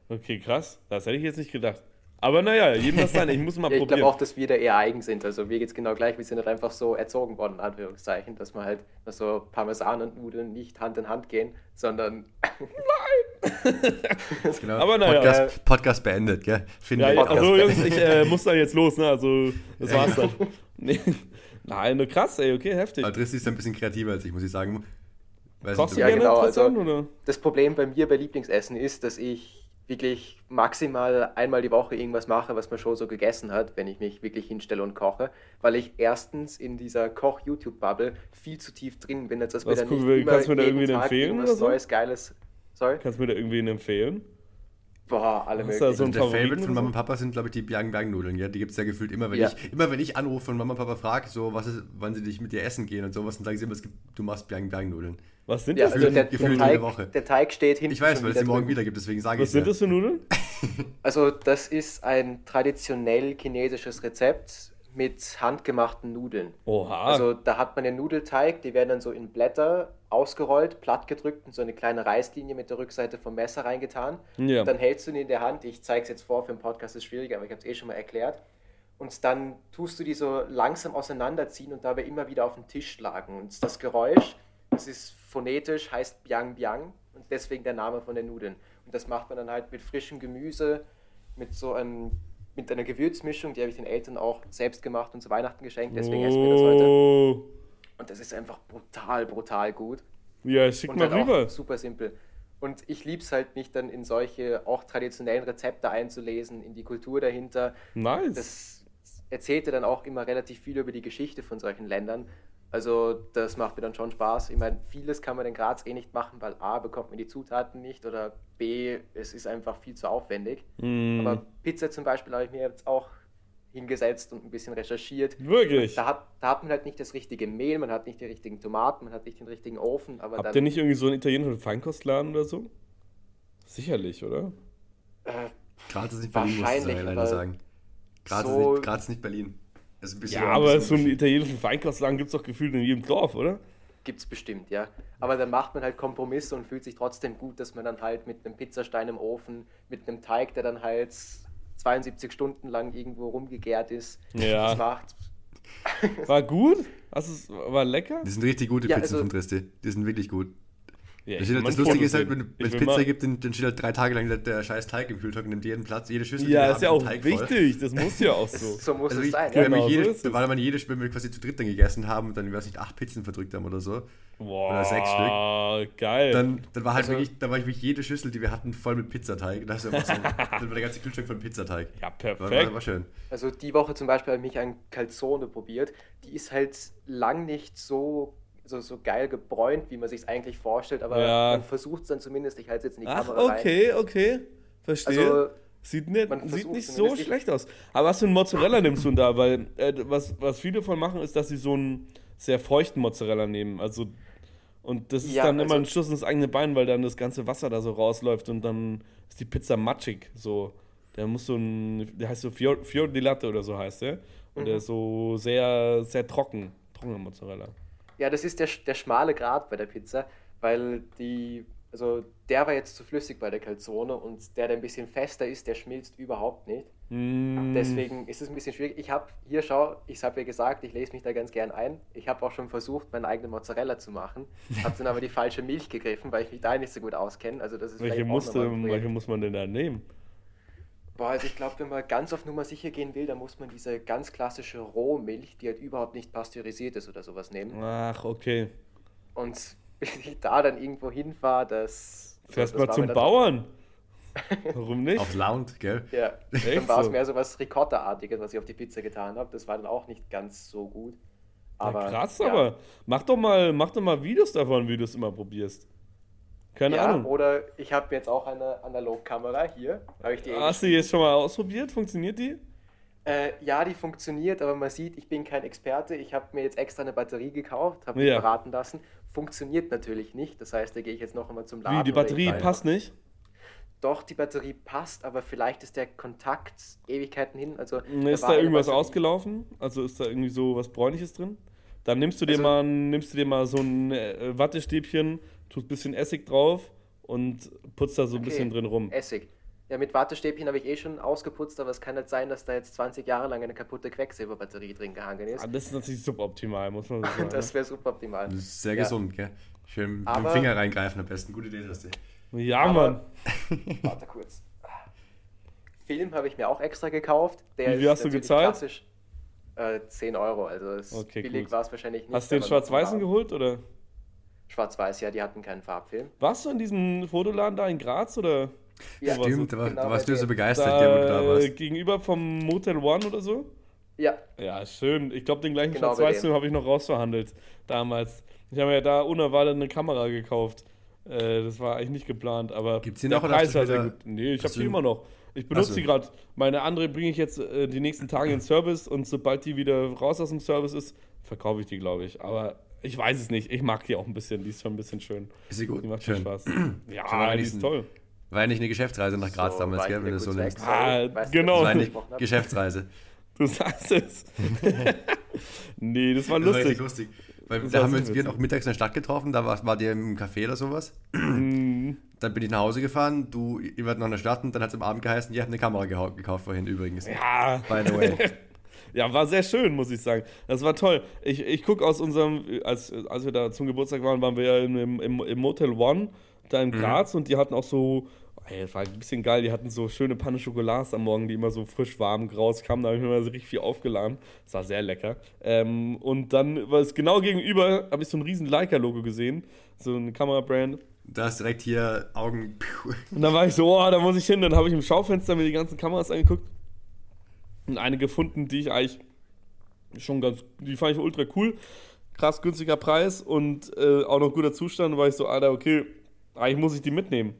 Okay, krass. Das hätte ich jetzt nicht gedacht. Aber naja, jedem das sein. Ich muss mal Ja, ich probieren. glaube auch, dass wir da eher eigen sind. Also mir geht es genau gleich. Wir sind halt einfach so erzogen worden, in Anführungszeichen, dass man halt dass so Parmesan und Nudeln nicht Hand in Hand gehen, sondern Genau. Aber naja. Podcast, Podcast beendet, gell? Finde Ja, ja, Podcast also Jungs, ich äh, muss dann jetzt los, ne? Also, das war's dann. Nee. Nein, nur krass, ey, okay, heftig. Aber Tristi ist ein bisschen kreativer als ich, muss ich sagen. Weiß Kochst du nicht, Ja, gerne genau, also- oder? das Problem bei mir bei Lieblingsessen ist, dass ich wirklich maximal einmal die Woche irgendwas mache, was man schon so gegessen hat, wenn ich mich wirklich hinstelle und koche, weil ich erstens in dieser Koch-YouTube-Bubble viel zu tief drin bin, als dass mir Was dann gucken nicht wir- immer kannst du mir da jeden irgendwie Tag empfehlen irgendwas oder so? Neues, Geiles... Sorry? Kannst du mir da irgendwen empfehlen? Boah, alle möglichen. so ein der Favorite von? Mama und Papa sind, glaube ich, die Biang Biang Nudeln, gell? Die gibt es ja gefühlt immer, wenn Ja. ich immer wenn ich anrufe und Mama und Papa frage, so was ist, wann sie dich mit dir essen gehen und sowas, dann sagen sie immer, es gibt, du machst Biang Biang Nudeln. Was sind Ja, das also denn? der, gefühlt der, jede Teig, Woche. der Teig steht hinten Ich weiß, weil es die morgen wieder gibt, deswegen sage ich Was sind das für Nudeln? Also das ist ein traditionell chinesisches Rezept mit handgemachten Nudeln. Oha. Also da hat man den Nudelteig, die werden dann so in Blätter ausgerollt, platt gedrückt und so eine kleine Reißlinie mit der Rückseite vom Messer reingetan. Ja. Dann hältst du ihn in der Hand, ich zeige es jetzt vor, für den Podcast ist schwieriger, aber ich habe es eh schon mal erklärt. Und dann tust du die so langsam auseinanderziehen und dabei immer wieder auf den Tisch schlagen. Und das Geräusch, das ist phonetisch, heißt Biang Biang und deswegen der Name von den Nudeln. Und das macht man dann halt mit frischem Gemüse, mit so einem, mit einer Gewürzmischung, die habe ich den Eltern auch selbst gemacht und zu Weihnachten geschenkt, deswegen essen wir das heute. Und das ist einfach brutal, brutal gut. Ja, schick mal halt rüber. auch super simpel. Und ich liebe es halt, mich dann in solche auch traditionellen Rezepte einzulesen, in die Kultur dahinter. Nice. Das erzählte dann auch immer relativ viel über die Geschichte von solchen Ländern. Also das macht mir dann schon Spaß. Ich meine, vieles kann man in Graz eh nicht machen, weil A, bekommt man die Zutaten nicht oder B, es ist einfach viel zu aufwendig. Mm, Aber Pizza zum Beispiel habe ich mir jetzt auch hingesetzt und ein bisschen recherchiert. wirklich? Da hat, da hat man halt nicht das richtige Mehl, man hat nicht die richtigen Tomaten, man hat nicht den richtigen Ofen, aber Habt dann... ihr nicht irgendwie so einen italienischen Feinkostladen oder so? Sicherlich, oder? Äh, Graz ist nicht Berlin, muss ich Wahrscheinlich, leider sagen. Graz, so- ist nicht, Graz ist nicht Berlin. Ist ein bisschen Ja, ein aber bisschen so einen italienischen Feinkostladen gibt es doch gefühlt in jedem Dorf, oder? Gibt's bestimmt, ja. Aber dann macht man halt Kompromisse und fühlt sich trotzdem gut, dass man dann halt mit einem Pizzastein im Ofen, mit einem Teig, der dann halt 72 Stunden lang irgendwo rumgegärt ist, Ja. das macht. War gut? Hast war lecker? Die sind richtig gute Ja, Pizzen also- von Tristi. Die sind wirklich gut. Ja, Das, das Lustige ist halt, wenn es Pizza gibt, dann, dann steht halt drei Tage lang der, der scheiß Teig im Kühlschrank und nimmt jeden Platz, jede Schüssel. die Ja, ist ja auch Teig voll. wichtig. Das muss ja auch so. So muss Also es ich, sein. wenn Ja. wir Genau, jede, so weil man jede, wenn wir quasi zu dritt dann gegessen haben und dann, ich weiß nicht, acht Pizzen verdrückt haben oder so, Boah, Oder sechs Stück. geil. dann, dann war halt Also- wirklich, dann war ich wirklich jede Schüssel, die wir hatten, voll mit Pizzateig. Da einfach so, dann war der ganze Kühlschrank voll Pizzateig. ja, War, perfekt. war, war schön. Also die Woche zum Beispiel habe ich mich an Calzone probiert. Die ist halt lang nicht so, so, so geil gebräunt, wie man sich es eigentlich vorstellt, aber Ja. man versucht es dann zumindest, ich halte es jetzt in die Ach, Kamera rein. okay, okay. Verstehe. Also Sieht nicht, sieht nicht so schlecht aus. Aber was für ein Mozzarella nimmst du denn da? Weil äh, was, was viele von machen, ist, dass sie so einen sehr feuchten Mozzarella nehmen. Also und das ist Ja, dann immer also- ein Schuss ins eigene Bein, weil dann das ganze Wasser da so rausläuft und dann ist die Pizza matschig. So, der muss so ein, der heißt so Fior, Fior di Latte oder so heißt der. Und Mhm. der ist so sehr, sehr trocken. Trockener Mozzarella. Ja, das ist der, der schmale Grat bei der Pizza, weil die, also der war jetzt zu flüssig bei der Calzone und der, der ein bisschen fester ist, der schmilzt überhaupt nicht. Mm, Deswegen ist es ein bisschen schwierig. Ich habe hier, schau, ich habe ja gesagt, ich lese mich da ganz gern ein. Ich habe auch schon versucht, meinen eigenen Mozzarella zu machen, habe dann aber die falsche Milch gegriffen, weil ich mich da nicht so gut auskenne. Also das ist welche, musste, welche muss man denn da nehmen? Boah, also ich glaube, wenn man ganz auf Nummer sicher gehen will, dann muss man diese ganz klassische Rohmilch, die halt überhaupt nicht pasteurisiert ist oder sowas nehmen. Ach, okay. Und bis ich da dann irgendwo hinfahre, das. Fährst das mal zum Bauern. Warum nicht? Aufs Lounge, gell? Ja, Echt dann war es so? mehr so was Ricotta-artiges, was ich auf die Pizza getan habe. Das war dann auch nicht ganz so gut. Aber, ja, krass, ja. aber mach doch mal, mach doch mal Videos davon, wie du es immer probierst. Keine ja, Ahnung. oder ich habe jetzt auch eine Analogkamera hier. Habe ich die eh Hast du die jetzt schon mal ausprobiert? Funktioniert die? Äh, ja, die funktioniert, aber man sieht, ich bin kein Experte. Ich habe mir jetzt extra eine Batterie gekauft, habe Ja. mich beraten lassen. Funktioniert natürlich nicht. Das heißt, da gehe ich jetzt noch einmal zum Laden. Wie, die Batterie passt nicht? Doch, die Batterie passt, aber vielleicht ist der Kontakt Ewigkeiten hin. Also Ist da irgendwas Batterie- ausgelaufen? Also ist da irgendwie so was Bräunliches drin? Dann nimmst du dir Also- mal, nimmst du dir mal so ein äh, Wattestäbchen, tust ein bisschen Essig drauf und putzt da so ein Okay. bisschen drin rum. Essig. Ja, mit Wattestäbchen habe ich eh schon ausgeputzt, aber es kann nicht sein, dass da jetzt 20 Jahre lang eine kaputte Quecksilberbatterie drin gehangen ist. Ah, das ist natürlich suboptimal, muss man so sagen. Das wäre super optimal. Das ist sehr Ja. gesund, gell? Schön mit dem Aber- Finger reingreifen am besten. Gute Idee, das ist ja, Aber- Mann. Warte kurz. Film habe ich mir auch extra gekauft. Der Wie viel ist hast du gezahlt? Klassisch. Äh, 10 Euro, also es Okay, billig war es wahrscheinlich nicht. Hast du den aber Schwarz-Weißen geholt oder? Schwarz-Weiß, ja, die hatten keinen Farbfilm. Warst du in diesem Fotoladen da in Graz oder? Ja, warst Stimmt, da, war, Genau da warst du so begeistert, Da, gell, wo du da äh, warst. gegenüber vom Motel One oder so? ja, Ja, schön. Ich glaube, den gleichen Genau Schwarz-Weiß-Film habe ich noch rausverhandelt damals. Ich habe mir ja da unerwartet eine Kamera gekauft. Äh, das war eigentlich nicht geplant, aber Gibt's die der noch Preis du war sehr wieder- gut. Nee, ich habe die du- immer noch. Ich benutze so. die gerade. Meine andere bringe ich jetzt äh, die nächsten Tage in Service und sobald die wieder raus aus dem Service ist, verkaufe ich die, glaube ich. Aber ich weiß es nicht. Ich mag die auch ein bisschen. Die ist schon ein bisschen schön. Ist sie gut? Die macht schon Schön. Spaß. Ja, die ist toll. War ja nicht eine Geschäftsreise nach Graz So, damals, war gell, wenn wieder du so nimmst. Ah, Weißt du, genau. Das war hab? Geschäftsreise. Du sagst es. nee, das war Das war richtig lustig. lustig. Weil Das da war haben wir uns wir noch mittags in der Stadt getroffen, da war, war der im Café oder sowas. Mhm. Dann bin ich nach Hause gefahren, du, ihr wart noch in der Stadt und dann hat es am Abend geheißen, ihr habt eine Kamera gekauft vorhin übrigens. Ja, By the way. Ja, war sehr schön, muss ich sagen. Das war toll. Ich, ich gucke aus unserem, als, als wir da zum Geburtstag waren, waren wir ja im, im, im Motel One, da in Graz und die hatten auch so, ey, das war ein bisschen geil, die hatten so schöne Panne Schokolade am Morgen, die immer so frisch warm rauskamen. Da habe ich mir mal so richtig viel aufgeladen. Das war sehr lecker. Ähm, und dann war es genau gegenüber, habe ich so ein riesen Leica-Logo gesehen, so eine Kamerabrand. Da ist direkt hier Augen. Und dann war ich so, oh, da muss ich hin. Dann habe ich im Schaufenster mir die ganzen Kameras angeguckt eine gefunden, die ich eigentlich schon ganz, die fand ich ultra cool. Krass günstiger Preis und äh, auch noch guter Zustand. War ich so, Alter, okay, eigentlich muss ich die mitnehmen.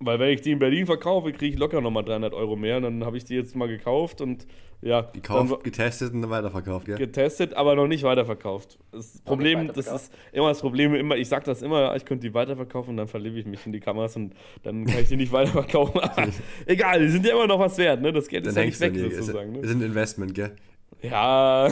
Weil wenn ich die in Berlin verkaufe, kriege ich locker nochmal 300 Euro mehr. Und dann habe ich die jetzt mal gekauft und ja. Gekauft, dann, getestet und dann weiterverkauft, gell? Getestet, aber noch nicht weiterverkauft. Das Problem, das ist immer das Problem, immer, ich sage das immer, ich könnte die weiterverkaufen und dann verliebe ich mich in die Kameras und dann kann ich die nicht weiterverkaufen. egal, die sind ja immer noch was wert, ne? Das Geld dann ist ja nicht weg, sozusagen. Ne? Das ist ein Investment, gell? Ja,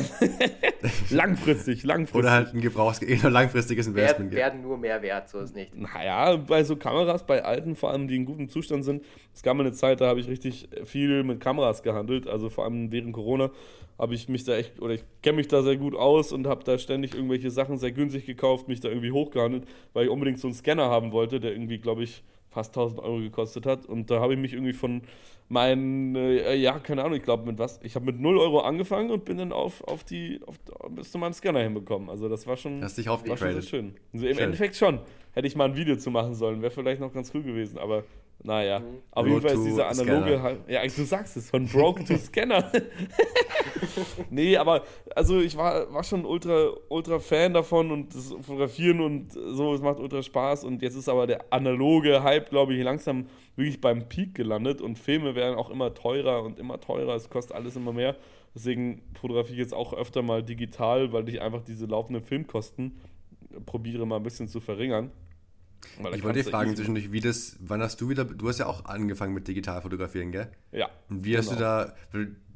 langfristig, langfristig. Oder halt ein Gebrauchs langfristiges Investment. Werden, werden nur mehr wert, so ist nicht. Naja, bei so Kameras, bei alten vor allem, die in gutem Zustand sind. Es gab mal eine Zeit, da habe ich richtig viel mit Kameras gehandelt. Also vor allem während Corona habe ich mich da echt, oder ich kenne mich da sehr gut aus und habe da ständig irgendwelche Sachen sehr günstig gekauft, mich da irgendwie hochgehandelt, weil ich unbedingt so einen Scanner haben wollte, der irgendwie, glaube ich, fast 1000 Euro gekostet hat. Und da habe ich mich irgendwie von meinen, äh, ja, keine Ahnung, ich glaube mit was, ich habe mit 0 Euro angefangen und bin dann auf, auf die, auf, bis zu meinem Scanner hinbekommen. Also das war schon, Hast dich war schon sehr schön. Also Im schön. Endeffekt schon. Hätte ich mal ein Video zu machen sollen, wäre vielleicht noch ganz cool gewesen, aber naja, mhm. auf jeden Fall ist dieser analoge halt. Ja, du sagst es, von Broken to Scanner. nee, aber also ich war, war schon ultra, ultra Fan davon und das Fotografieren und so, es macht ultra Spaß. Und jetzt ist aber der analoge Hype, glaube ich, langsam wirklich beim Peak gelandet und Filme werden auch immer teurer und immer teurer. Es kostet alles immer mehr. Deswegen fotografiere ich jetzt auch öfter mal digital, weil ich einfach diese laufenden Filmkosten probiere mal ein bisschen zu verringern. Ich wollte dich fragen zwischendurch, wie das, wann hast du wieder, du hast ja auch angefangen mit digital fotografieren, gell? Ja. Und wie genau. hast du genau. da,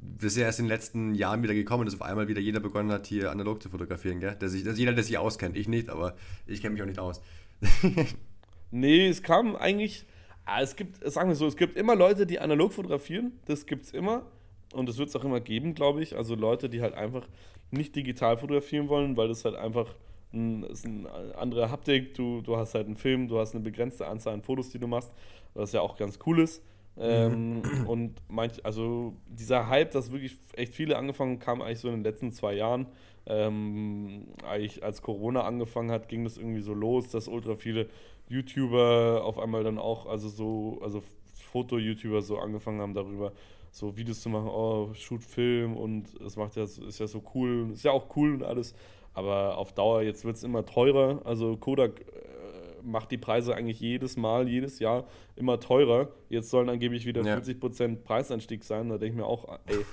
das ist ja erst in den letzten Jahren wieder gekommen, dass auf einmal wieder jeder begonnen hat, hier analog zu fotografieren, gell? Dass, ich, dass jeder, der sich auskennt, ich nicht, aber ich kenne mich auch nicht aus. nee, es kam eigentlich, ah, es gibt, sagen wir so, es gibt immer Leute, die analog fotografieren, das gibt es immer und das wird es auch immer geben, glaube ich. Also Leute, die halt einfach nicht digital fotografieren wollen, weil das halt einfach ein, ist eine andere Haptik, du, du hast halt einen Film, du hast eine begrenzte Anzahl an Fotos, die du machst, was ja auch ganz cool ist. Ähm, mhm. und manch, also dieser Hype, dass wirklich echt viele angefangen kam eigentlich so in den letzten zwei Jahren. Ähm, eigentlich als Corona angefangen hat, ging das irgendwie so los, dass ultra viele YouTuber auf einmal dann auch, also so, also Foto-YouTuber so angefangen haben darüber, so Videos zu machen, oh, shoot Film und es macht ja, ist ja so cool, ist ja auch cool und alles. Aber auf Dauer, jetzt wird es immer teurer. Also Kodak äh, macht die Preise eigentlich jedes Mal, jedes Jahr immer teurer. Jetzt sollen angeblich wieder ja. 40% Preisanstieg sein. Da denke ich mir auch, ey,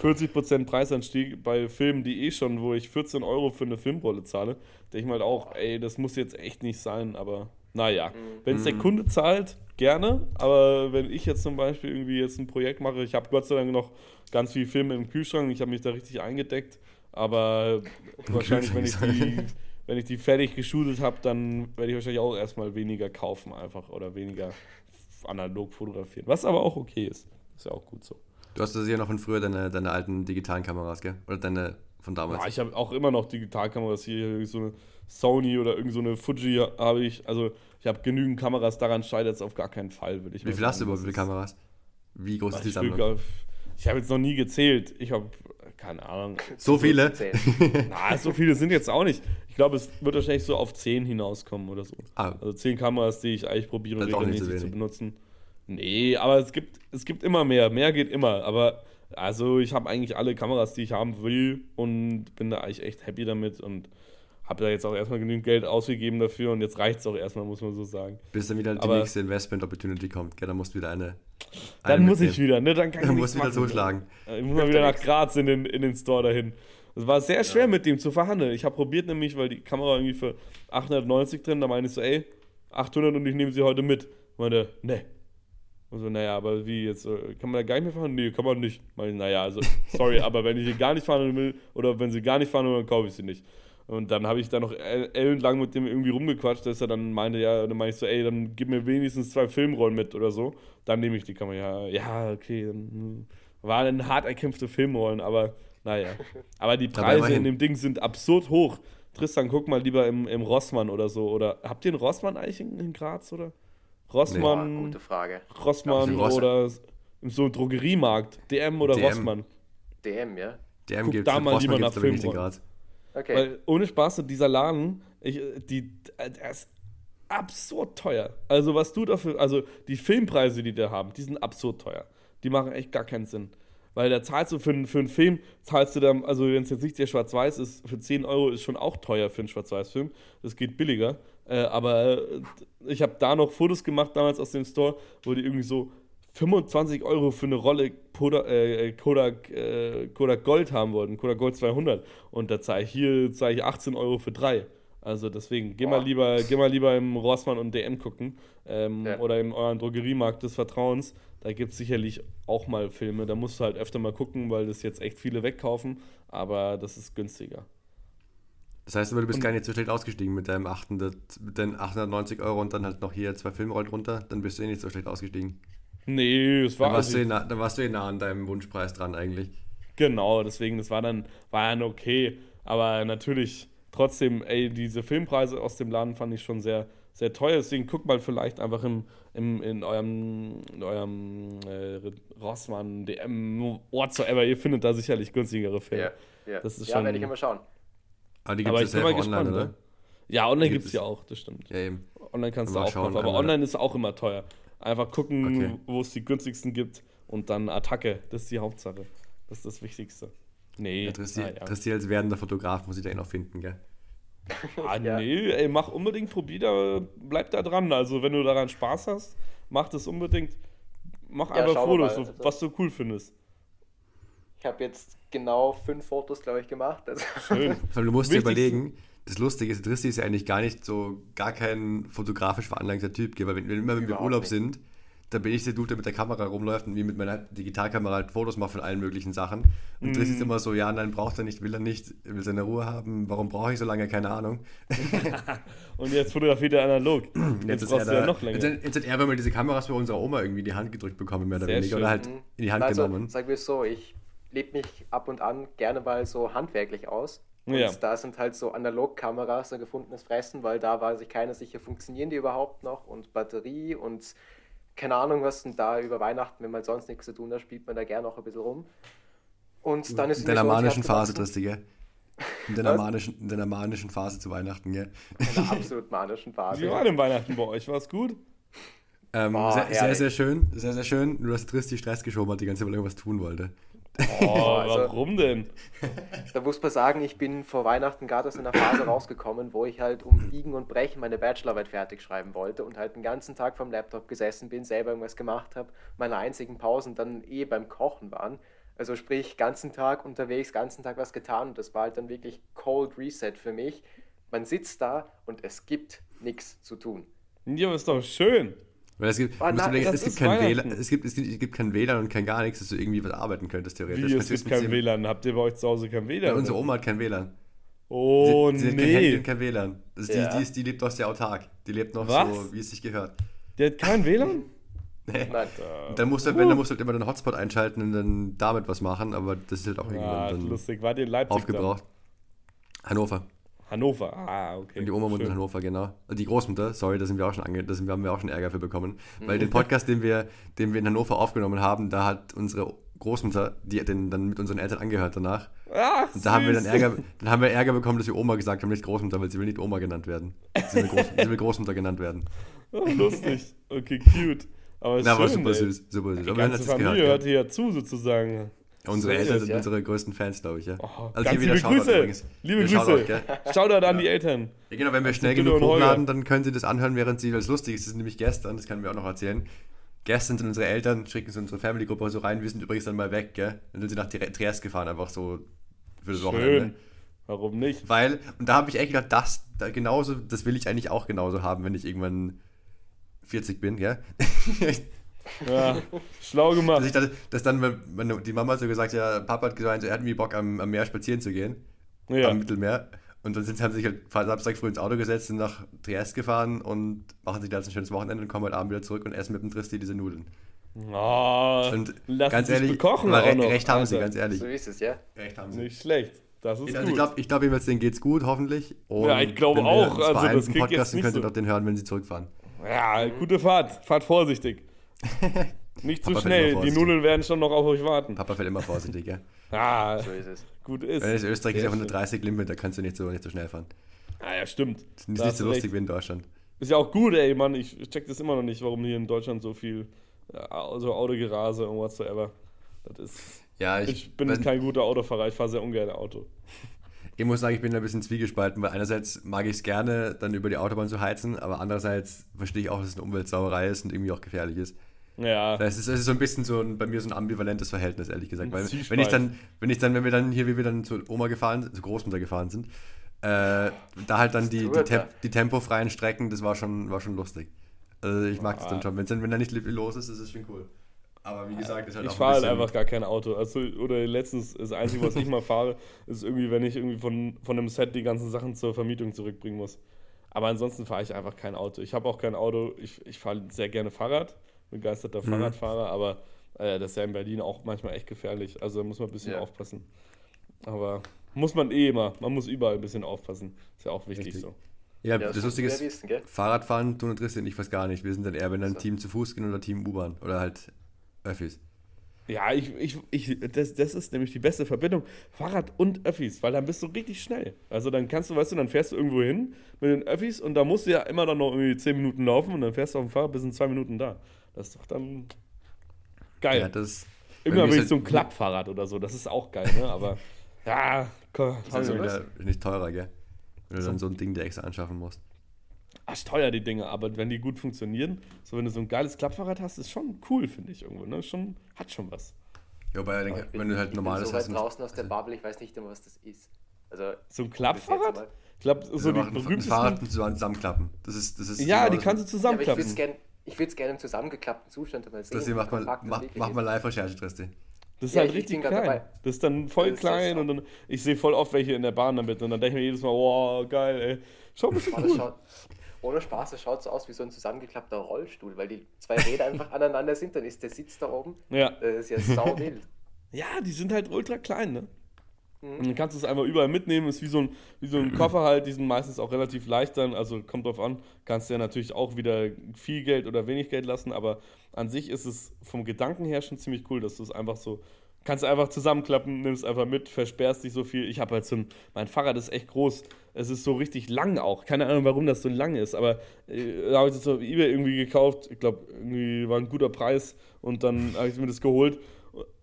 40% Preisanstieg bei Filmen, die eh schon, wo ich 14 Euro für eine Filmrolle zahle, denke ich mir halt auch, ey, das muss jetzt echt nicht sein, aber naja. Wenn es der mhm. Kunde zahlt, gerne, aber wenn ich jetzt zum Beispiel irgendwie jetzt ein Projekt mache, ich habe Gott sei Dank noch ganz viele Filme im Kühlschrank, ich habe mich da richtig eingedeckt, aber wahrscheinlich, wenn ich die, wenn ich die fertig geshootet habe, dann werde ich wahrscheinlich auch erstmal weniger kaufen einfach oder weniger analog fotografieren. Was aber auch okay ist. Ist ja auch gut so. Du hast das ja noch von früher, deine, deine alten digitalen Kameras, gell? Oder deine von damals? Ja, ich habe auch immer noch Digitalkameras hier. So eine Sony oder irgend so eine Fuji habe ich. Also ich habe genügend Kameras, daran scheitert es auf gar keinen Fall, würde ich Wie viel hast du überhaupt, viele Kameras? Wie groß ist die Sammlung? Ich habe jetzt noch nie gezählt. Ich habe keine Ahnung. So viele? Na, so viele sind jetzt auch nicht. Ich glaube, es wird wahrscheinlich so auf 10 hinauskommen oder so. Ah. Also 10 Kameras, die ich eigentlich probiere regelmäßig so zu benutzen. Nee, aber es gibt, es gibt immer mehr. Mehr geht immer. Aber also ich habe eigentlich alle Kameras, die ich haben will und bin da eigentlich echt happy damit und habe da jetzt auch erstmal genügend Geld ausgegeben dafür und jetzt reicht es auch erstmal, muss man so sagen. Bis dann wieder die Aber nächste Investment-Opportunity kommt, gell? dann musst du wieder eine. eine dann muss ich wieder, ne? Dann kann ich dann musst du wieder zuschlagen. Ich muss mal wieder nach Graz in den, in den Store dahin. Es war sehr schwer ja. mit dem zu verhandeln. Ich habe probiert nämlich, weil die Kamera irgendwie für 890 drin, da meine ich so, ey, 800 und ich nehme sie heute mit. Meinte, ne. Und so, naja, aber wie jetzt, äh, kann man da gar nicht mehr fahren? Nee, kann man nicht. Meine, naja, also, sorry, aber wenn ich sie gar nicht fahren will, oder wenn sie gar nicht fahren will, dann kaufe ich sie nicht. Und dann habe ich da noch ellenlang mit dem irgendwie rumgequatscht, dass er dann meinte, ja, dann meine ich so, ey, dann gib mir wenigstens zwei Filmrollen mit oder so. Dann nehme ich die Kamera. Ja, ja, okay. Dann, hm. waren hart erkämpfte Filmrollen, aber naja. Aber die Preise in dem Ding sind absurd hoch. Tristan, guck mal lieber im, im Rossmann oder so. Oder habt ihr einen Rossmann eigentlich in, in Graz, oder? Rossmann. Nee. gute Frage. Rossmann oder so ein Drogeriemarkt. DM oder DM. Rossmann. DM, ja. DM gibt es. Da mal lieber nach Filmrollen. Okay. Weil ohne Spaß, dieser Laden, ich, die, der ist absurd teuer. Also was du dafür, also die Filmpreise, die die haben, die sind absurd teuer. Die machen echt gar keinen Sinn. Weil da zahlst du für, für einen Film, zahlst du dann, also wenn es jetzt nicht der Schwarz-Weiß ist, für 10 Euro ist schon auch teuer für einen Schwarz-Weiß-Film. Das geht billiger. Äh, aber äh, ich habe da noch Fotos gemacht damals aus dem Store, wo die irgendwie so 25 Euro für eine Rolle Kodak, äh, Kodak, äh, Kodak Gold haben wollten, Kodak Gold 200. Und da zahle ich hier zahle ich 18 Euro für drei. Also deswegen, geh mal lieber, geh mal lieber im Rossmann und DM gucken ähm, Ja. oder in euren Drogeriemarkt des Vertrauens. Da gibt es sicherlich auch mal Filme. Da musst du halt öfter mal gucken, weil das jetzt echt viele wegkaufen. Aber das ist günstiger. Das heißt aber, du bist gar nicht so schlecht ausgestiegen mit deinem 800, mit deinen 890 Euro und dann halt noch hier zwei Filmrollen drunter. Dann bist du eh nicht so schlecht ausgestiegen. Nee, es war Dann warst, also- du eh nah, dann warst du eh nah an deinem Wunschpreis dran eigentlich. Genau, deswegen, das war dann, war dann okay. Aber natürlich, trotzdem, ey, diese Filmpreise aus dem Laden fand ich schon sehr, sehr teuer. Deswegen guckt mal vielleicht einfach im, im, in eurem, in eurem äh, Rossmann, DM, whatsoever. Ihr findet da sicherlich günstigere Filme. Ja, ja. Das ist ja schon- werde ich immer schauen. Aber die gibt ich es bin ja selber gespannt. online, ne? oder? Ja, online Gibt gibt es ja auch, das stimmt. Ja, eben. Online kannst du auch schauen, kaufen, aber online ist auch immer teuer. Einfach gucken, Okay. wo es die günstigsten gibt und dann Attacke. Das ist die Hauptsache. Das ist das Wichtigste. Nee, ah, ja. Tristi als werdender Fotograf muss ich da eh noch finden, gell? Ah, Ja. nee, ey, mach unbedingt, probier da, bleib da dran. Also, wenn du daran Spaß hast, mach das unbedingt. Mach Ja, einfach Fotos, mal. so, Also- was du cool findest. Ich habe jetzt genau fünf Fotos, glaube ich, gemacht. Also, Schön. Weil du musst dir überlegen, das Lustige ist, Tristi ist ja eigentlich gar nicht so, gar kein fotografisch veranlagter Typ, weil wenn, wenn immer wenn wir im Urlaub nicht. sind, dann bin ich der Dude, der mit der Kamera rumläuft und wie mit meiner Digitalkamera halt Fotos macht von allen möglichen Sachen. Und Tristi Mhm. ist immer so, ja, nein, braucht er nicht, will er nicht, will seine Ruhe haben, warum brauche ich so lange, keine Ahnung. Und jetzt fotografiert er analog. Jetzt, ist brauchst du er ja da- noch länger. Jetzt, jetzt hat er, wenn wir diese Kameras bei unserer Oma irgendwie in die Hand gedrückt bekommen, mehr oder Sehr weniger, schön. oder halt Mhm. in die Hand also, genommen. sagen wir es so, ich lebe mich ab und an gerne mal so handwerklich aus. Und Ja. da sind halt so Analogkameras ein gefundenes Fressen, weil da war sich keiner sicher, funktionieren die überhaupt noch und Batterie und keine Ahnung was. Und da über Weihnachten, wenn man sonst nichts zu tun hat, spielt man da gerne auch ein bisschen rum. Und dann ist In deiner manischen Phase, Tristi, gell? In deiner, manischen, in deiner manischen Phase zu Weihnachten, gell? In der absolut manischen Phase. Wie war denn Weihnachten bei euch? War es gut? Ähm, Boah, sehr, sehr, sehr schön, sehr, sehr schön. Nur, dass Tristi Stress geschoben hat, die ganze Zeit, weil irgendwas tun wollte. Oh, also- warum denn? Da muss man sagen, ich bin vor Weihnachten gerade aus einer Phase rausgekommen, wo ich halt um Biegen und Brechen meine Bachelorarbeit fertig schreiben wollte und halt den ganzen Tag vom Laptop gesessen bin, selber irgendwas gemacht habe. Meine einzigen Pausen dann eh beim Kochen waren. Also sprich, ganzen Tag unterwegs, ganzen Tag was getan und das war halt dann wirklich Cold Reset für mich. Man sitzt da und es gibt nichts zu tun. Ja, aber ist doch schön. Weil es gibt, nein, überlegen, das es, gibt kein. WLAN, es, gibt, es, gibt, es gibt kein WLAN und kein gar nichts, dass du irgendwie was arbeiten könntest, theoretisch. Wie, es gibt kein WLAN. Habt ihr bei euch zu Hause kein Ja, WLAN? unsere oder? Oma hat kein WLAN. Oh, sie, sie hat kein Handy nee. und kein WLAN. Ist Ja. die, die, ist, die lebt aus der autark. Die lebt noch Was? so, wie es sich gehört. Der hat kein WLAN? Nee. Nein. Und dann musst du, halt, wenn, dann musst du halt immer den Hotspot einschalten und dann damit was machen, aber das ist halt auch Ah, irgendwann dann lustig. War ihr in Leipzig aufgebraucht. Dann? Hannover. Ah, okay. Und die Oma wohnt in. Hannover, genau. Die Großmutter, sorry, da sind wir auch schon ange da sind, haben wir auch schon Ärger für bekommen. Weil Mhm. den Podcast, den wir, den wir in Hannover aufgenommen haben, da hat unsere Großmutter, die hat den dann mit unseren Eltern angehört danach. Ach, Und da haben wir dann süß. Ärger, dann haben wir Ärger bekommen, dass wir Oma gesagt haben, nicht Großmutter, weil sie will nicht Oma genannt werden. Sie will, Groß, sie will Großmutter genannt werden. Oh, lustig. Okay, cute. Aber Na, aber schön, super ey. süß, super süß. Die Aber ganze Familie gehört. hört hier zu, sozusagen. Unsere So ist Eltern sind ja. unsere größten Fans, glaube ich, ja. Oh, Also hier wieder liebe Shoutout Grüße. übrigens. Liebe Shoutout, Grüße. gell? Shoutout an die Eltern. Ja, genau, wenn wir schnell genug hochladen, dann können Sie das anhören, während Sie, weil es lustig ist, das ist nämlich gestern, das kann wir auch noch erzählen. Gestern sind unsere Eltern, schicken sie unsere Family-Gruppe so rein, wir sind übrigens dann mal weg, gell? Dann sind sie nach Tri- Triest gefahren, einfach so für das Wochenende. Schön. Warum nicht? Weil, und da habe ich echt gedacht, das, da genauso, das will ich eigentlich auch genauso haben, wenn ich irgendwann 40 bin, gell? Ja, schlau dass, gemacht. ich dann, dass dann meine, die Mama so gesagt ja, Papa hat gesagt, er hat irgendwie Bock am, am Meer spazieren zu gehen, Ja. am Mittelmeer. Und dann sind, haben sie sich halt Samstag früh ins Auto gesetzt, sind nach Triest gefahren und machen sich da jetzt ein schönes Wochenende und kommen heute Abend wieder zurück und essen mit dem Tristi diese Nudeln. Oh, Und lass ganz ehrlich, auch re noch, recht haben sie, Alter. ganz ehrlich. So ist es, ja. Recht haben sie. Nicht schlecht. Das ist Also gut. ich glaube, ich glaub, jedenfalls denen geht's gut, hoffentlich. Und Ja, ich glaube wenn auch. Also das klingt jetzt Podcast, dann nicht könnt ihr so- doch den hören, wenn sie zurückfahren. ja, gute Fahrt. Fahrt vorsichtig. Nicht zu schnell. Die. Nudeln werden schon noch auf euch warten. Papa fällt immer vorsichtig, ja. Ah, So ist es. gut ist. Wenn es Österreich ist Sehr ja 130 Limit, da kannst du nicht so, nicht so schnell fahren. Ah ja, stimmt. Das ist Da nicht so lustig recht. wie in Deutschland. Ist ja auch gut, ey, Mann. Ich check das immer noch nicht, warum hier in Deutschland so viel äh, so Autogerase und whatsoever. Das ist. Ja, ich, Ich bin wenn, kein guter Autofahrer, ich fahre sehr ungern Auto. Ich muss sagen, ich bin da ein bisschen zwiegespalten, weil einerseits mag ich es gerne, dann über die Autobahn zu heizen, aber andererseits verstehe ich auch, dass es eine Umweltsauerei ist und irgendwie auch gefährlich ist. Ja. Das ist, das ist so ein bisschen so ein, bei mir so ein ambivalentes Verhältnis, ehrlich gesagt. Weil Zwiespalt. wenn ich dann, wenn ich dann, wenn wir dann hier, wie wir dann zu Oma gefahren, zu Großmutter gefahren sind, äh, da halt dann die, die, Tour, Tem die tempofreien Strecken, das war schon, war schon lustig. Also ich mag es Ah. dann schon. Wenn's dann, wenn da nicht viel los ist, ist es schon cool. Aber wie gesagt, ist halt Ich auch fahre halt einfach gar kein Auto. Also, oder letztens, das Einzige, was ich mal fahre, ist irgendwie, wenn ich irgendwie von, von einem Set die ganzen Sachen zur Vermietung zurückbringen muss. Aber ansonsten fahre ich einfach kein Auto. Ich habe auch kein Auto. Ich, ich fahre sehr gerne Fahrrad, begeisterter Mhm. Fahrradfahrer, aber äh, das ist ja in Berlin auch manchmal echt gefährlich. Also da muss man ein bisschen Ja. aufpassen. Aber muss man eh immer. Man muss überall ein bisschen aufpassen. Ist ja auch wichtig Richtig. so. Ja, Ja, das musst Lustige ist? Fahrradfahren tun und Tristan ich weiß gar nicht. Wir sind dann eher, wenn dann So. Team zu Fuß gehen oder Team U-Bahn. Oder halt Öffis. Ja, ich, ich, ich, das, das ist nämlich die beste Verbindung. Fahrrad und Öffis, weil dann bist du richtig schnell. Also dann kannst du, weißt du, dann fährst du irgendwo hin mit den Öffis und da musst du ja immer dann noch irgendwie 10 Minuten laufen und dann fährst du auf dem Fahrrad bis in zwei Minuten da. Das ist doch dann geil. Ja, das. Will ist ich so ein halt- Klappfahrrad oder so, das ist auch geil, ne? Aber ja, komm, Das ist du wieder nicht teurer, gell? Wenn du So. dann so ein Ding dir extra anschaffen musst. Ach, teuer die Dinge, aber wenn die gut funktionieren, so wenn du so ein geiles Klappfahrrad hast, ist schon cool, finde ich irgendwo, ne? Schon, hat schon was. Ja, aber ich denke, ich bin- wenn du halt ich normales bin so weit draußen aus der Bubble, ich weiß nicht immer, was das ist. Also, So ein Klappfahrrad? mal. Ich glaube, so ist die berühmtesten. Fahrrad zusammen- zusammenklappen. Das ist, das ist Ja, die kannst du Ja, aber ich würde zusammenklappen. es gerne ich im zusammengeklappten Zustand mal sehen. Das hier wie macht mal, mach, mach ist. mal Live-Recherche, Tristi. Das ist Ja, halt ich richtig grad klein. dabei. Das ist dann voll Das ist klein und dann, ich sehe voll oft welche in der Bahn damit und dann denke ich mir jedes Mal, wow, geil, ey. Schau ein bisschen Oh, das cool. schaut, ohne Spaß, das schaut so aus wie so ein zusammengeklappter Rollstuhl, weil die zwei Räder einfach aneinander sind, dann ist der Sitz da oben. Ja. Das ist ja sau wild. ja, die sind halt ultra klein, ne? Mhm. Und dann kannst du es einfach überall mitnehmen, ist wie so, ein, wie so ein Koffer halt, die sind meistens auch relativ leicht dann, also kommt drauf an, kannst du ja natürlich auch wieder viel Geld oder wenig Geld lassen, aber an sich ist es vom Gedanken her schon ziemlich cool, dass du es einfach so, kannst einfach zusammenklappen, nimmst einfach mit, versperrst dich so viel. Ich habe halt so ein, mein Fahrrad ist echt groß, es ist so richtig lang auch, keine Ahnung, warum das so lang ist, aber äh, da habe ich das auf Ebay irgendwie gekauft, ich glaube, irgendwie war ein guter Preis und dann habe ich mir das geholt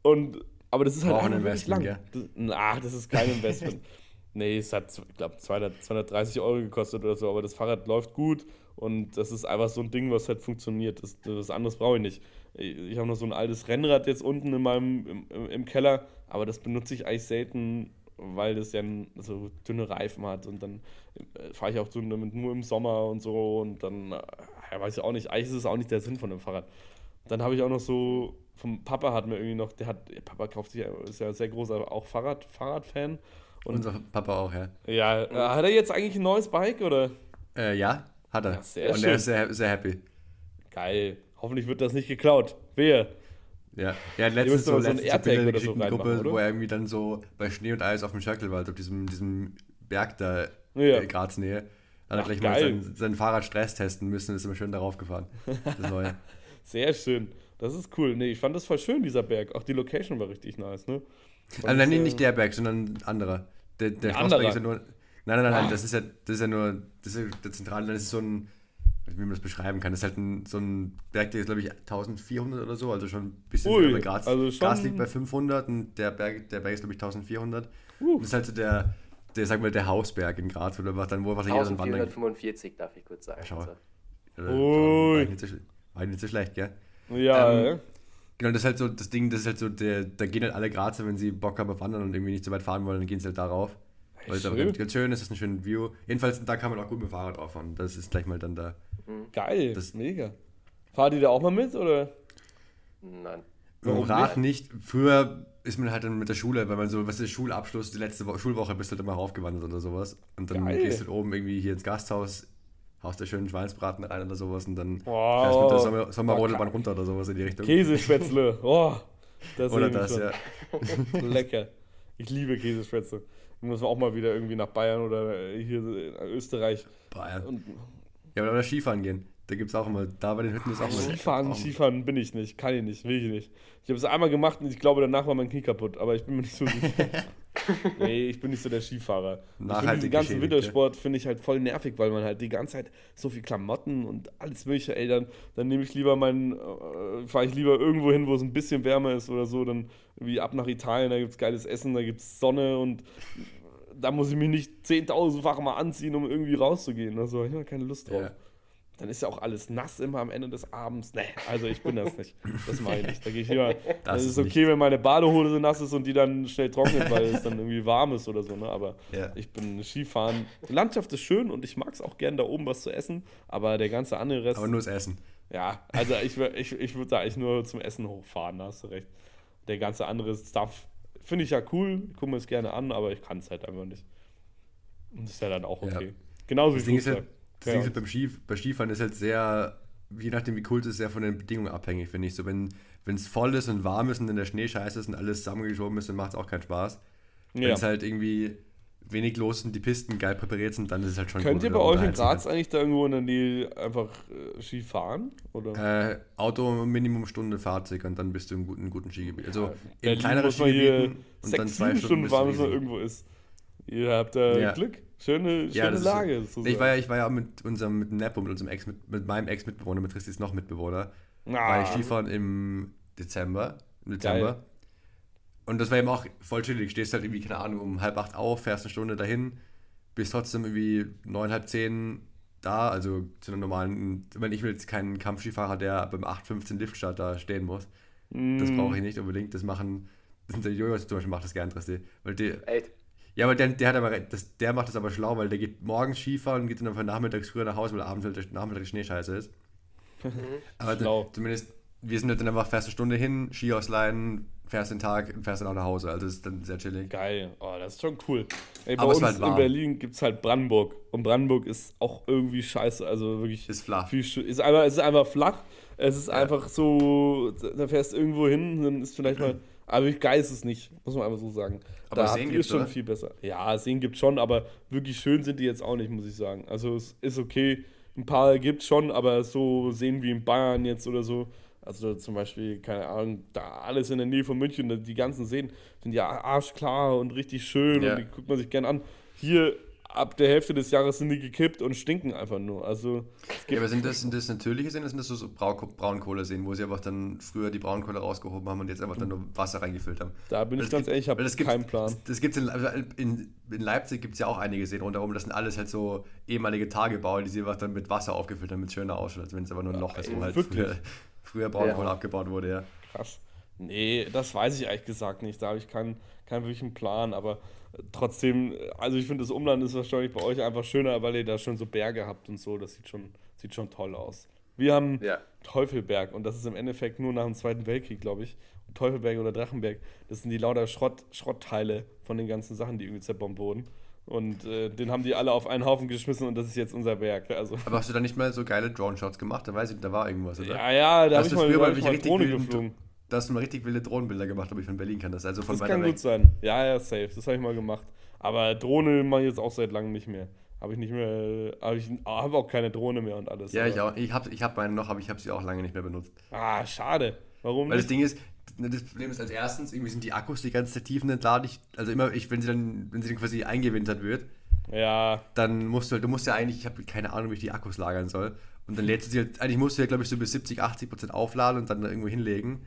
und aber das ist halt auch ein wirklich lang. Investment, Das, ach, das ist kein Investment. nee, es hat, ich glaube, 200, 230 Euro gekostet oder so, aber das Fahrrad läuft gut und das ist einfach so ein Ding, was halt funktioniert. Das, das anderes brauche ich nicht. Ich, habe noch so ein altes Rennrad jetzt unten in meinem, im, im, Keller, aber das benutze ich eigentlich selten, weil das ja so dünne Reifen hat und dann äh, fahre ich auch so damit nur im Sommer und so und dann, äh, ja, weiß ich auch nicht, eigentlich ist es auch nicht der Sinn von dem Fahrrad. Dann habe ich auch noch so, vom Papa hat mir irgendwie noch, der hat, Papa kauft sich, ja- ist ja sehr großer auch Fahrrad, Fahrradfan. Und Unser Papa auch, ja. ja, äh, hat er jetzt eigentlich ein neues Bike oder? Äh, ja, hat er. Ja, Und schön. er ist sehr, sehr happy. Geil. Hoffentlich wird das nicht geklaut. Wer? Ja, Ihr letztens so, ein letztens so AirTag Bilder oder so in Gruppe, oder? wo er irgendwie dann so bei Schnee und Eis auf dem Schöckelwald, auf diesem, diesem Berg da, Ja. äh, Graz-Nähe, dann hat er gleich mal geil. sein, sein Fahrrad Stress testen müssen, ist immer schön darauf gefahren. Das neue. Sehr schön. Das ist cool. Nee, ich fand das voll schön, dieser Berg. Auch die Location war richtig nice, ne? Fand Also nein, äh, nicht der Berg, sondern ein anderer. Der, der Ein Schlossberg ist ja nur. Nein, nein, nein, nein, Ah. das ist ja, das ist ja nur, das ist ja der zentrale, das ist so ein, wie man das beschreiben kann, das ist halt ein, so ein Berg, der ist glaube ich 1400 oder so, also schon ein bisschen Ui. Bei Graz, also Graz liegt bei 500 und der Berg, der Berg ist glaube ich 1400. Uh. Das ist halt so der, der, sag mal, der Hausberg in Graz, wo du dann, wo einfach jeder dann wandern 1445 darf ich kurz sagen. Schau. Also, Ui. War nicht so, war nicht so schlecht, gell? Ja, Ähm, äh. Genau, das ist halt so das Ding, das ist halt so, der, da gehen halt alle Grazer, wenn sie Bock haben auf Wandern und irgendwie nicht so weit fahren wollen, dann gehen sie halt darauf. Weil es aber ganz, schön ist, das ist ein schöner View. Jedenfalls, da kann man auch gut mit dem Fahrrad drauf fahren. Das ist gleich mal dann da. geil. das- mega. Fahrt ihr da auch mal mit, oder? nein. Warum Rad nicht? Früher ist man halt dann mit der Schule, weil man so, was ist Schulabschluss, die letzte Wo Schulwoche bist du halt immer raufgewandert oder sowas. Und dann Geil. gehst du halt oben irgendwie hier ins Gasthaus, haust da schönen Schweinsbraten rein oder sowas und dann Wow. fährst mit der Sommer Sommerrodelbahn Boah, runter oder sowas in die Richtung. Käsespätzle. Oh, das Oder das, schon. ja. Lecker. Ich liebe Käsespätzle. Müssen wir auch mal wieder irgendwie nach Bayern oder hier in Österreich. Ja. Und ja, oder Skifahren gehen. Da gibt es auch immer, da bei den Hütten ist auch immer. Skifahren, Skifahren bin ich nicht, kann ich nicht, will ich nicht. Ich habe es einmal gemacht und ich glaube, danach war mein Knie kaputt, aber ich bin mir nicht so sicher. nee, ich bin nicht so der Skifahrer. Nachhaltig diesen ganzen Wintersport finde ich halt voll nervig, weil man halt die ganze Zeit so viel Klamotten und alles mögliche, ey, dann, dann nehme ich lieber meinen, äh, fahre ich lieber irgendwo hin, wo es ein bisschen wärmer ist oder so, dann wie ab nach Italien, da gibt es geiles Essen, da gibt es Sonne und da muss ich mich nicht 10.000-fach mal anziehen, um irgendwie rauszugehen. Also ich habe keine Lust drauf. Ja. Dann ist ja auch alles nass immer am Ende des Abends. Nee, also ich bin das nicht. Das mache ich nicht. Da gehe ich lieber. Das, ist ist okay, nicht- wenn meine Badehose nass ist und die dann schnell trocknet, weil es dann irgendwie warm ist oder so. Ne? Aber Ja. ich bin Skifahren. Die Landschaft ist schön und ich mag es auch gern, da oben was zu essen. Aber der ganze andere Rest. Aber nur das Essen. Ja, also ich, ich, ich würde da eigentlich nur zum Essen hochfahren, da hast du recht. Der ganze andere Stuff finde ich ja cool, gucke mir es gerne an, aber ich kann es halt einfach nicht. Und das ist ja dann auch Ja. okay. Genauso Das wie Ding ist halt, das Ding ist halt beim, Ski, bei Skifahren ist halt sehr, je nachdem wie cool es ist, sehr von den Bedingungen abhängig, finde ich. So, wenn es voll ist und warm ist und dann der Schnee scheiße ist und alles zusammengeschoben ist, dann macht es auch keinen Spaß. Wenn Ja. es halt irgendwie wenig los ist und die Pisten geil präpariert sind, dann ist es halt schon Könnt ihr bei euch in unterhaltsam. Graz eigentlich da irgendwo in der Nähe einfach äh, Ski fahren? Oder? Äh, Auto Minimum Stunde Fahrzeug und dann bist du im guten, guten Skigebiet. Also in Berlin kleineren Skigebieten und dann sechs, zwei Stunden Stunden fahren, bis man irgendwo ist. Ihr habt da Ja. Glück. Schöne, schöne Ja, ist- Lage. sozusagen. Ich war ja, ich war ja mit unserem, mit Nepo, mit unserem Ex, mit, mit meinem Ex-Mitbewohner, mit Tristis noch Mitbewohner, Ah, war ich Skifahren im Dezember. Im Dezember. Geil. Und das war eben auch voll chillig. Stehst halt irgendwie, keine Ahnung, um halb acht auf, fährst eine Stunde dahin, bist trotzdem irgendwie neun, halb zehn da, also zu einer normalen, ich meine, ich will jetzt keinen Kampfskifahrer, der beim 8.15 Liftstart da stehen muss. Das Mm. brauche ich nicht unbedingt. Das machen, das sind der Jojo zum Beispiel macht das gern, Tristi. Weil der, Echt? ja, aber der, der hat aber, das, der macht das aber schlau, weil der geht morgens Skifahren und geht dann einfach nachmittags früher nach Hause, weil abends halt der Nachmittag Schneescheiße ist. aber Schlau. dann, zumindest, wir sind halt dann einfach fährst eine Stunde hin, Ski ausleihen, fährst den Tag und fährst dann auch nach Hause. Also das ist dann sehr chillig. Geil, oh, das ist schon cool. Ey, bei Aber uns halt in. Berlin gibt es halt Brandenburg. Und Brandenburg ist auch irgendwie scheiße. Also wirklich. Ist flach. Viel, ist einfach, es ist einfach flach. Es ist Ja. einfach so, da fährst du irgendwo hin, dann ist vielleicht mal. Aber wirklich geil ist es nicht, muss man einfach so sagen. Aber da Seen gibt's, schon oder? viel besser. Ja, Seen gibt schon, aber wirklich schön sind die jetzt auch nicht, muss ich sagen. Also es ist okay, ein paar gibt es schon, aber so Seen wie in Bayern jetzt oder so. Also zum Beispiel, keine Ahnung, da alles in der Nähe von München, die ganzen Seen sind ja arschklar und richtig schön Ja. und die guckt man sich gern an. Hier ab der Hälfte des Jahres sind die gekippt und stinken einfach nur. Also es Ja, aber sind das, sind das natürliche Seen oder sind das so, Brau Braunkohleseen, wo sie einfach dann früher die Braunkohle rausgehoben haben und jetzt einfach dann nur Wasser reingefüllt haben? da bin ich Das ganz gibt- ehrlich, ich habe weil keinen Plan. Das, gibt's in, in, in Leipzig gibt es ja auch einige Seen rundherum. Das sind alles halt so ehemalige Tagebaue, die sie einfach dann mit Wasser aufgefüllt haben, es schöner ausschaut, als wenn es aber nur ein Loch ist, wo halt wirklich? früher, früher Braunkohle Ja. abgebaut wurde, ja. Krass. Nee, das weiß ich ehrlich gesagt nicht. Da habe ich keinen, keinen wirklichen Plan. Aber trotzdem, also ich finde, das Umland ist wahrscheinlich bei euch einfach schöner, weil ihr da schon so Berge habt und so. Das sieht schon, sieht schon toll aus. Wir haben Ja. Teufelberg und das ist im Endeffekt nur nach dem Zweiten Weltkrieg, glaube ich. Teufelberg oder Drachenberg, das sind die lauter Schrott, Schrottteile von den ganzen Sachen, die irgendwie zerbombt wurden. Und äh, den haben die alle auf einen Haufen geschmissen und das ist jetzt unser Berg. Also, Aber hast du da nicht mal so geile Drone-Shots gemacht? Da weiß ich, da war irgendwas, oder? ja, ja, da habe Hast ich du mal, früher hab ich mal Drohne wilden- geflogen. Da hast du mal richtig wilde Drohnenbilder gemacht, ob ich von Berlin kann das. Also von Das kann weg. gut sein. Ja, ja, safe. Das habe ich mal gemacht. Aber Drohne mache ich jetzt auch seit langem nicht mehr. Habe ich nicht mehr. Habe ich habe auch keine Drohne mehr und alles. Ja, aber- ich auch. Ich habe ich hab meine noch, aber ich habe sie auch lange nicht mehr benutzt. Ah, schade. Warum Weil das nicht? Ding ist, das Problem ist als erstens, irgendwie sind die Akkus die ganze Zeit tief entladen. Ich, also immer, ich, wenn sie dann, wenn sie dann quasi eingewintert wird, Ja, dann musst du, du musst ja eigentlich, ich habe keine Ahnung, wie ich die Akkus lagern soll. Und dann lädst du sie halt, eigentlich musst du ja, glaube ich, so bis 70, 80 Prozent aufladen und dann da irgendwo hinlegen.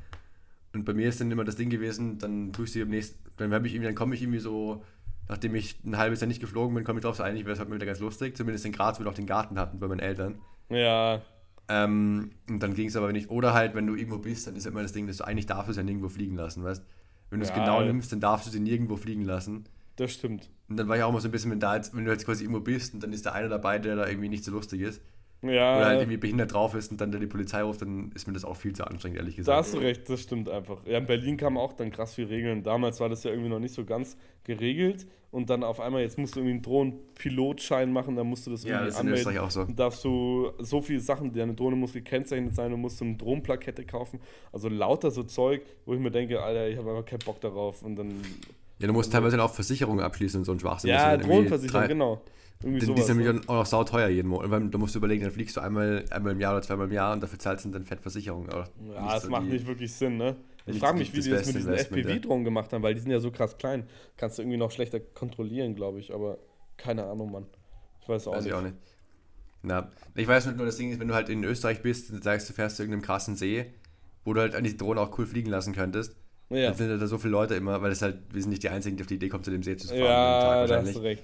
Und bei mir ist dann immer das Ding gewesen, dann tue ich sie am nächsten, dann, hab ich irgendwie, dann komme ich irgendwie so, nachdem ich ein halbes Jahr nicht geflogen bin, komme ich drauf, so eigentlich wäre es halt mal wieder ganz lustig, zumindest in Graz, weil wir auch den Garten hatten bei meinen Eltern. ja. Ähm, und dann ging es aber nicht. Oder halt, wenn du irgendwo bist, dann ist immer das Ding, dass du eigentlich darfst du es ja nirgendwo fliegen lassen, weißt Wenn du es Ja. genau nimmst, dann darfst du sie nirgendwo fliegen lassen. Das stimmt. Und dann war ich auch mal so ein bisschen, wenn, da jetzt, wenn du jetzt quasi irgendwo bist und dann ist der eine dabei, der da irgendwie nicht so lustig ist. Ja, Oder halt irgendwie behindert drauf ist und dann da die Polizei ruft, dann ist mir das auch viel zu anstrengend, ehrlich da gesagt. hast du recht, das stimmt einfach. Ja, in Berlin kamen auch dann krass viel Regeln. Damals war das ja irgendwie noch nicht so ganz geregelt. Und dann auf einmal, jetzt musst du irgendwie einen Drohnenpilotschein machen, dann musst du das ja, irgendwie das ist in anmelden. Österreich auch so. Dann darfst du so viele Sachen, deine Drohne muss gekennzeichnet sein, du musst so eine Drohnenplakette kaufen. Also lauter so Zeug, wo ich mir denke, Alter, ich habe einfach keinen Bock darauf. Und dann. Ja, du musst teilweise auch Versicherungen abschließen und so ein Schwachsinn. Das Ja, Drohnenversicherung, genau. Irgendwie Die, die sowas. sind ne? nämlich auch noch sauteuer jeden Monat. Weil Da musst du überlegen, dann fliegst du einmal, einmal im Jahr oder zweimal im Jahr und dafür zahlst du dann Fettversicherung. Aber Ja, das so macht die- nicht wirklich Sinn, ne? Ich frage mich, wie die das mit diesen Investment, ja. FPV-Drohnen gemacht haben, weil die sind ja so krass klein. Kannst du irgendwie noch schlechter kontrollieren, glaube ich. Aber keine Ahnung, Mann. Ich weiß auch Weiß nicht. ich auch nicht. Na, ich weiß nur, das Ding ist, wenn du halt in Österreich bist und sagst, du fährst zu irgendeinem krassen See, wo du halt eigentlich die Drohne auch cool fliegen lassen könntest, Ja. Dann sind da so viele Leute immer, weil es halt, wir sind nicht die Einzigen, die auf die Idee kommen, zu dem See zu fahren. an Ja, da hast du recht.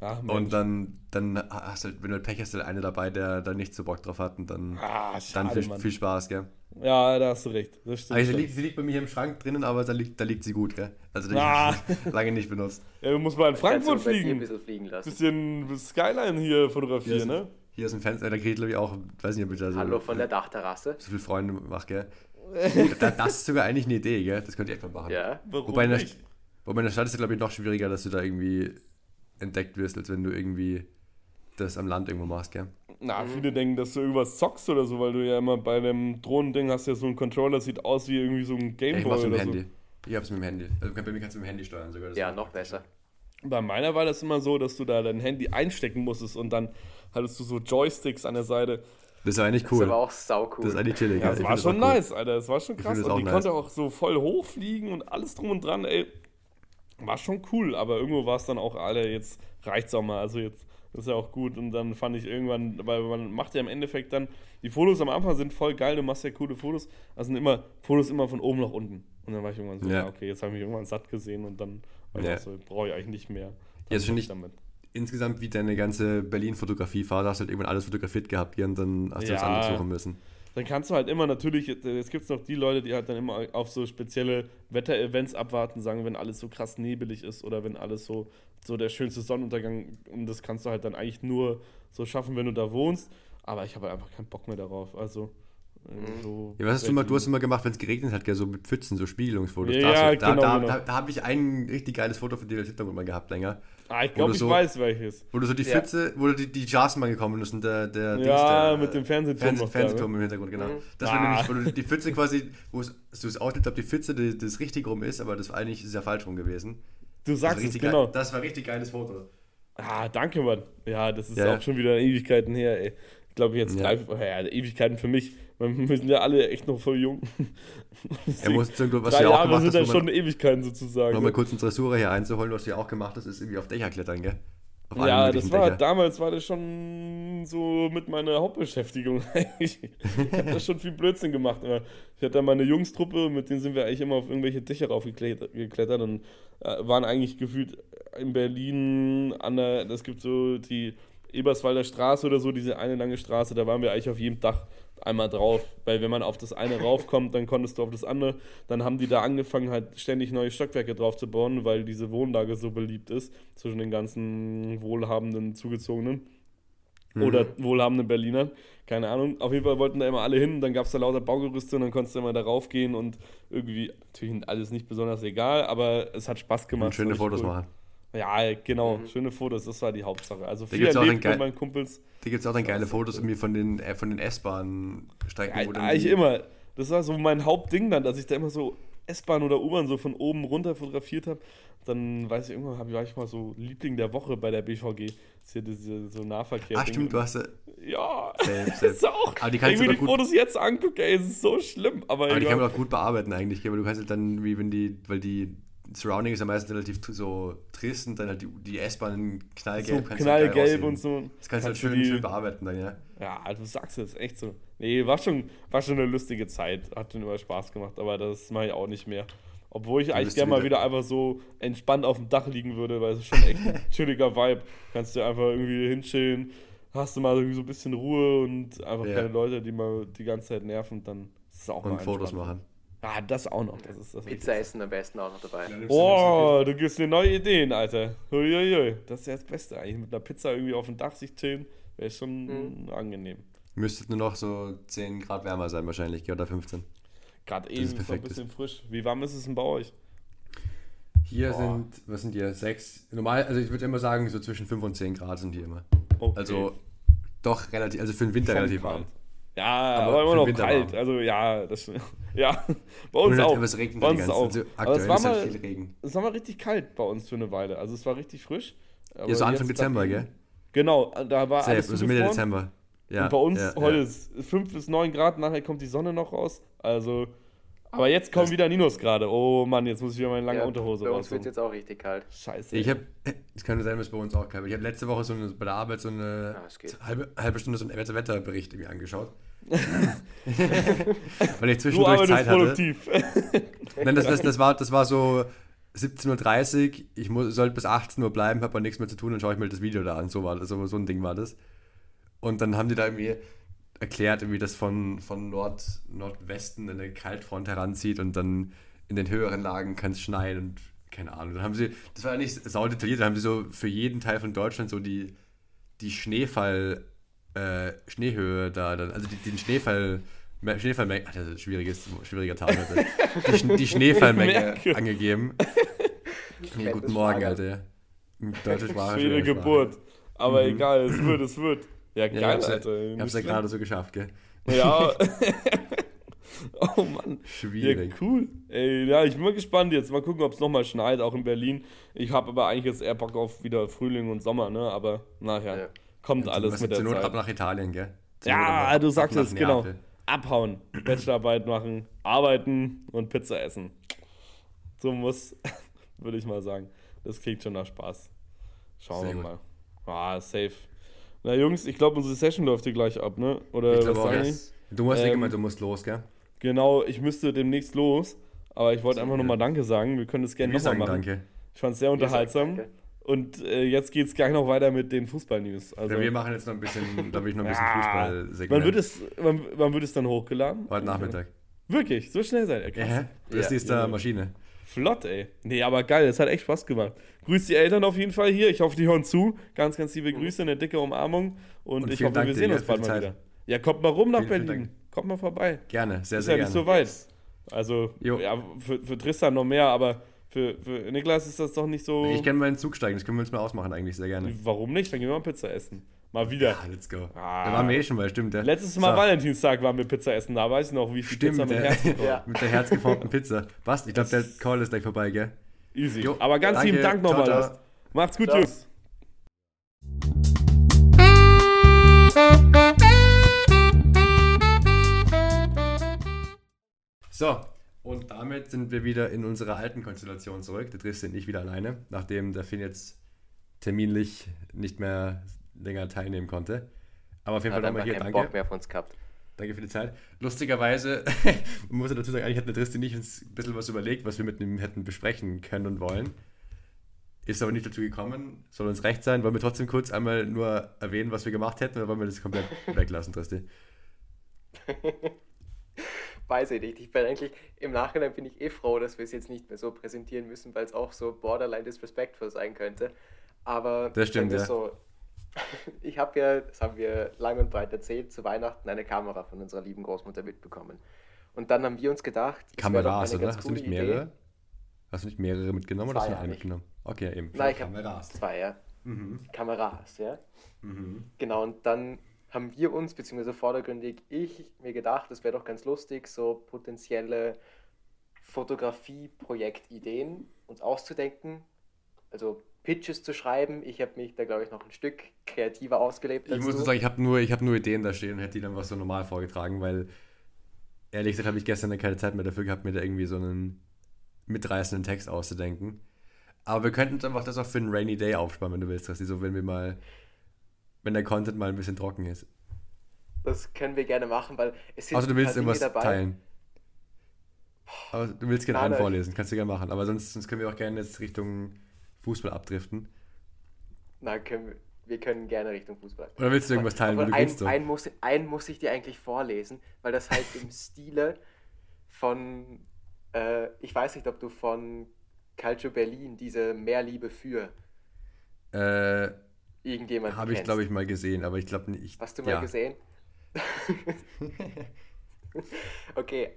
Ach. Und dann, dann hast du, wenn du halt Pech hast, ist einer dabei, der da nicht so Bock drauf hat und dann, ah, dann schade, viel, Mann. viel Spaß, gell? Ja, da hast du recht. Das stimmt. Also sie liegt, sie liegt bei mir hier im Schrank drinnen, aber da liegt, da liegt sie gut, gell? Also die Ah. lange nicht benutzt. ja, du musst mal in Frankfurt dir ein fliegen. bisschen fliegen lassen. Bisschen Skyline hier fotografieren, Hier ne? Hier aus dem Fenster, da geht glaube ich auch, weiß nicht, ob ich da so, Hallo von der Dachterrasse. so viele Freunde mache, gell? Da- das ist sogar eigentlich eine Idee, gell? Das könnt ihr echt mal machen. Ja. Warum Wobei in, der, nicht? wobei in der Stadt ist es, glaube ich, noch schwieriger, dass du da irgendwie entdeckt wirst, als wenn du irgendwie das am Land irgendwo machst, gell? Na, viele denken, dass du irgendwas zockst oder so, weil du ja immer bei dem Drohnending hast ja so einen Controller, sieht aus wie irgendwie so ein Ja, ich Gameboy mach's mit oder dem so. Handy. Ich hab's mit dem Handy. Also bei mir kannst du mit dem Handy steuern sogar. Das Ja, noch besser. Bei meiner war das immer so, dass du da dein Handy einstecken musstest und dann hattest du so Joysticks an der Seite. Das ist eigentlich Das ist cool. aber auch sau cool. Das ist eigentlich chillig. Ja, das Ich war schon cool. nice, Alter. Das war schon krass. das Und die nice. konnte auch so voll hochfliegen und alles drum und dran, ey. War schon cool, aber irgendwo war es dann auch, Alter, jetzt reicht's auch mal. Also jetzt ist ja auch gut. Und dann fand ich irgendwann, weil man macht ja im Endeffekt dann, die Fotos am Anfang sind voll geil, du machst ja coole Fotos. Also sind immer Fotos immer von oben nach unten. Und dann war ich irgendwann so, Ja. ja, okay, jetzt habe ich mich irgendwann satt gesehen und dann war ich Ja. auch so, brauche ich eigentlich nicht mehr. Ja, ist schon Dann nicht- damit. Insgesamt wie deine ganze Berlin-Fotografie-Phase hast du halt irgendwann alles fotografiert gehabt, und dann hast du was Ja. anderes suchen müssen. Dann kannst du halt immer natürlich, jetzt gibt es noch die Leute, die halt dann immer auf so spezielle Wetterevents abwarten, sagen, wenn alles so krass nebelig ist oder wenn alles so, so der schönste Sonnenuntergang und das kannst du halt dann eigentlich nur so schaffen, wenn du da wohnst. Aber ich habe halt einfach keinen Bock mehr darauf. Also, äh, so Ja, was hast du immer, du hast immer gemacht, wenn es geregnet hat, gell, so mit Pfützen, so Spiegelungsfotos. Ja, da, ja, da, genau, da, genau. da, da habe ich ein richtig geiles Foto von dir als Hintergrund mal gehabt länger. Ah, ich Wo glaube, du ich so- weiß welches. Wo du so die Ja. Pfütze, wo du die, die Straßenbahn gekommen bist und der, der Dings, Ja, der, mit dem Fernsehturm Fernseh, noch da, Fernsehturm ne? im Hintergrund, genau. Mhm. Das war Ah. nämlich, wo du die Pfütze quasi, wo es so es aussieht, ob die Pfütze die, das richtig rum ist, aber das war eigentlich ist ja falsch rum gewesen. Du sagst es, genau. Geil, das war richtig geiles Foto. Ah, danke, Mann. Ja, das ist Ja. auch schon wieder Ewigkeiten her, ey. Ich glaube jetzt Ja. drei, ja, Ewigkeiten für mich. Wir sind ja alle echt noch voll jung. Er muss irgendwo, was Drei ja auch Jahre gemacht sind man- schon Ewigkeiten sozusagen. Nochmal kurz eine Dressur hier einzuholen, was du ja auch gemacht hast, ist irgendwie auf Dächer klettern, gell? Auf ja, das war Dächer. damals war das schon so mit meiner Hauptbeschäftigung eigentlich. Ich habe da schon viel Blödsinn gemacht. Ich hatte da meine Jungstruppe, mit denen sind wir eigentlich immer auf irgendwelche Dächer raufgeklettert geklettert und äh, waren eigentlich gefühlt in Berlin an der, das gibt so die Eberswalder Straße oder so, diese eine lange Straße, da waren wir eigentlich auf jedem Dach einmal drauf, weil wenn man auf das eine raufkommt, dann konntest du auf das andere, dann haben die da angefangen halt ständig neue Stockwerke drauf zu bauen, weil diese Wohnlage so beliebt ist zwischen den ganzen wohlhabenden Zugezogenen oder wohlhabenden Berlinern, keine Ahnung. Auf jeden Fall wollten da immer alle hin, dann gab es da lauter Baugerüste und dann konntest du immer da raufgehen und irgendwie, natürlich alles nicht besonders egal, aber es hat Spaß gemacht. Und schöne Fotos cool. machen. Ja, genau, schöne Fotos, das war die Hauptsache. Also viel erlebt mit meinen Kumpels. Da gibt es auch dann geile Fotos irgendwie von den, äh, von den S-Bahn-Strecken. Ja, eigentlich immer. Das war so mein Hauptding dann, dass ich da immer so S-Bahn oder U-Bahn so von oben runter fotografiert habe. Dann weiß ich, irgendwann hab, war ich mal so Liebling der Woche bei der BVG. Das ist ja diese so Nahverkehr. Ach stimmt, du hast ja. Ja, Safe, das safe. ist auch. Aber die kannst wenn du ich mir die gut- Fotos jetzt angucke, ey, es ist so schlimm. Aber, Aber die kann man auch gut bearbeiten eigentlich, weil du kannst halt dann, wie wenn die, weil die Surrounding ist ja meistens relativ so trist und dann halt die, die S-Bahn knallgelb. so knallgelb und so. Das kannst du halt schön, die- schön bearbeiten dann, ja. Ja, du sagst es, echt so. Nee, war schon, war schon eine lustige Zeit. Hat schon immer Spaß gemacht, aber das mache ich auch nicht mehr. Obwohl ich eigentlich gerne mal wieder- einfach so entspannt auf dem Dach liegen würde, weil es ist schon echt ein chilliger Vibe. Kannst du einfach irgendwie hinchillen, hast du mal irgendwie so ein bisschen Ruhe und einfach Ja. keine Leute, die mal die ganze Zeit nerven, dann ist es auch mal Und Fotos machen. Ja, das auch noch. Das ist das Pizza essen am besten auch noch dabei. Oh, du gibst mir neue Ideen, Alter. Huiuiui. Das ist ja das Beste eigentlich. Mit einer Pizza irgendwie auf dem Dach sich chillen, wäre schon Mhm. angenehm. Müsste nur noch so 10 Grad wärmer sein wahrscheinlich, oder 15. Gerade ist eben ist noch ein bisschen frisch. Wie warm ist es denn bei euch? Hier Boah. sind, was sind hier, 6, normal, also ich würde immer sagen, so zwischen 5 und 10 Grad sind hier immer. Okay. Also doch relativ, also für den Winter Schon relativ kalt. warm. Ja, Aber aber, immer noch Winter kalt. warm. Also ja, das ja. Bei uns auch. es regnet bei die uns ganze auch. Also aber es war halt mal, viel Regen. es war mal richtig kalt bei uns für eine Weile. Also es war richtig frisch. Aber Ja, so Anfang Dezember, gell? Genau, da war Safe, alles also Mitte. Dezember. Ja, und bei uns ja, heute ja. ist 5 bis 9 Grad, nachher kommt die Sonne noch raus. Also Aber jetzt kommen wieder Ninos gerade. Oh Mann, jetzt muss ich wieder meine lange Ja, Unterhose Bei uns wird es jetzt auch richtig kalt. Scheiße. Ich habe, es kann sein, dass bei uns auch kalt wird. Ich habe letzte Woche so eine, bei der Arbeit so eine geht. halbe, halbe Stunde so einen Wetter- Wetterbericht irgendwie angeschaut. Weil ich du zwischendurch Zeit hatte. produktiv. Nein, das, das, das, war, das war so 17.30 Uhr, ich muss, sollte bis 18 Uhr bleiben, habe aber nichts mehr zu tun, dann schaue ich mir das Video da an. So war das, so, so ein Ding war das. Und dann haben die da irgendwie erklärt, irgendwie das von, von Nord, Nordwesten eine Kaltfront heranzieht und dann in den höheren Lagen kann es schneien und keine Ahnung. Dann haben sie, das war nicht sau detailliert, dann haben sie so für jeden Teil von Deutschland so die, die Schneefall, äh, Schneehöhe da, dann, also die, den Schneefall, Schneefallmenge, ach, das ist ein schwieriges, schwieriger Tag heute. Die, Sch- die Schneefallmenge Merke. angegeben. Nee, guten Morgen. Alter. Deutsche Sprache. Sprache. Geburt. Aber egal, es wird, es wird. Ja, Ja, geil, hab's, ja- Alter. ich hab's ja gerade so geschafft, gell? Ja. oh Mann. Ja, Schwierig. cool. Ey, ja, ich bin mal gespannt jetzt. Mal gucken, ob es nochmal schneit, auch in Berlin. Ich habe aber eigentlich jetzt eher Bock auf wieder Frühling und Sommer, ne? Aber nachher Ja. Kommt alles Was mit der Not ab Zeit. nach Italien, gell? Zur Ja, ab- du ab sagst es, genau. Abhauen, Bachelorarbeit machen, arbeiten und Pizza essen. So muss, würde ich mal sagen. Das klingt schon nach Spaß. Schauen Sehr wir gut. mal. Ah, safe. Na Jungs, ich glaube, unsere Session läuft hier gleich ab, ne? Oder Ich was auch, sagen ja. Du ja Ähm, gemeint, du musst los, gell? Genau, ich müsste demnächst los. Aber ich wollte einfach nochmal Danke sagen. Wir können das gerne nochmal sagen machen. danke. Ich fand es sehr sagen unterhaltsam. danke. Und äh, jetzt geht es gleich noch weiter mit den Fußball-News. Also, Ja, wir machen jetzt noch ein bisschen, glaube ich, noch ein bisschen Ja. Fußball-Segment. wann, wird es, wann, wann wird es dann hochgeladen? Heute Nachmittag. Wirklich, so schnell seid ihr. Krass. Ja, das Ja. ist der Ja. Maschine. Flott, ey. Nee, aber geil, das hat echt Spaß gemacht. Grüß die Eltern auf jeden Fall hier. Ich hoffe, die hören zu. Ganz, ganz liebe Grüße, eine dicke Umarmung. Und, Und ich vielen hoffe, Dank wir sehen ja, uns bald die mal wieder. Ja, kommt mal rum nach Vielen, vielen Berlin. Dank. Kommt mal vorbei. Gerne, sehr, Ist sehr ja nicht gerne. so weit. Also, Jo. ja, für, für Tristan noch mehr, aber für, für Niklas ist das doch nicht so. Ich kann mal in den Zug steigen, das können wir uns mal ausmachen eigentlich, sehr gerne. Warum nicht? Dann gehen wir mal Pizza essen. Mal wieder. Ah, let's go. Ah. Da waren wir eh schon mal, stimmt. Ja. Letztes Mal So, Valentinstag waren wir Pizza essen. Da weiß ich noch, wie die Stimmt, Pizza mit ja. Herz. Ja. Mit der herzgeformten Pizza. Was? Ich glaube, der Call ist gleich vorbei, gell? Easy. Jo, aber ganz danke. lieben Dank nochmal. ciao. Macht's gut, Ciao. Jungs. So, und damit sind wir wieder in unserer alten Konstellation zurück. Der Tristan und ich wieder alleine, nachdem der Finn jetzt terminlich nicht mehr länger teilnehmen konnte. Aber auf jeden Fall nochmal hier, keinen danke. Bock mehr auf uns gehabt. Danke für die Zeit. Lustigerweise, man muss ja dazu sagen, eigentlich hat der Tristan nicht uns ein bisschen was überlegt, was wir mit ihm hätten besprechen können und wollen. Ist aber nicht dazu gekommen. Soll uns recht sein. Wollen wir trotzdem kurz einmal nur erwähnen, was wir gemacht hätten, oder wollen wir das komplett weglassen, Tristan? Weiß ich nicht. Ich bin eigentlich, im Nachhinein bin ich eh froh, dass wir es jetzt nicht mehr so präsentieren müssen, weil es auch so borderline disrespectful sein könnte. Aber Das stimmt, ja. so, ich habe ja, das haben wir lang und breit erzählt, zu Weihnachten eine Kamera von unserer lieben Großmutter mitbekommen. Und dann haben wir uns gedacht, Kameras, oder? Hast du nicht mehrere? Idee. Hast du nicht mehrere mitgenommen oder hast du Zwei nur eine mitgenommen? Okay, eben. Nein, ich habe Kameras. zwei, ja. Mhm. Kameras, ja. Mhm. Genau, und dann haben wir uns, beziehungsweise vordergründig ich, mir gedacht, es wäre doch ganz lustig, so potenzielle Fotografie-Projektideen uns auszudenken, also Pitches zu schreiben. Ich habe mich da, glaube ich, noch ein Stück kreativer ausgelebt Ich muss nur sagen, ich habe nur, ich hab nur Ideen da stehen und hätte die dann was so normal vorgetragen, weil ehrlich gesagt habe ich gestern keine Zeit mehr dafür gehabt, mir da irgendwie so einen mitreißenden Text auszudenken. Aber wir könnten uns einfach das auch für einen Rainy Day aufsparen, wenn du willst, dass die so, wenn wir mal, wenn der Content mal ein bisschen trocken ist. Das können wir gerne machen, weil es sind Außer du willst Dinge irgendwas teilen. Aber du willst gerne einen vorlesen, kannst du gerne machen. Aber sonst, sonst können wir auch gerne jetzt Richtung Fußball abdriften. Na, können wir, wir können gerne Richtung Fußball. Oder willst du irgendwas teilen, wo du ein, willst? So? ein, muss, ein muss ich dir eigentlich vorlesen, weil das halt im Stile von, äh, ich weiß nicht, ob du von Calcio Berlin diese Mehrliebe für Äh, irgendjemand habe ich, glaube ich, mal gesehen, aber ich glaube nicht. Hast du mal ja. gesehen? okay,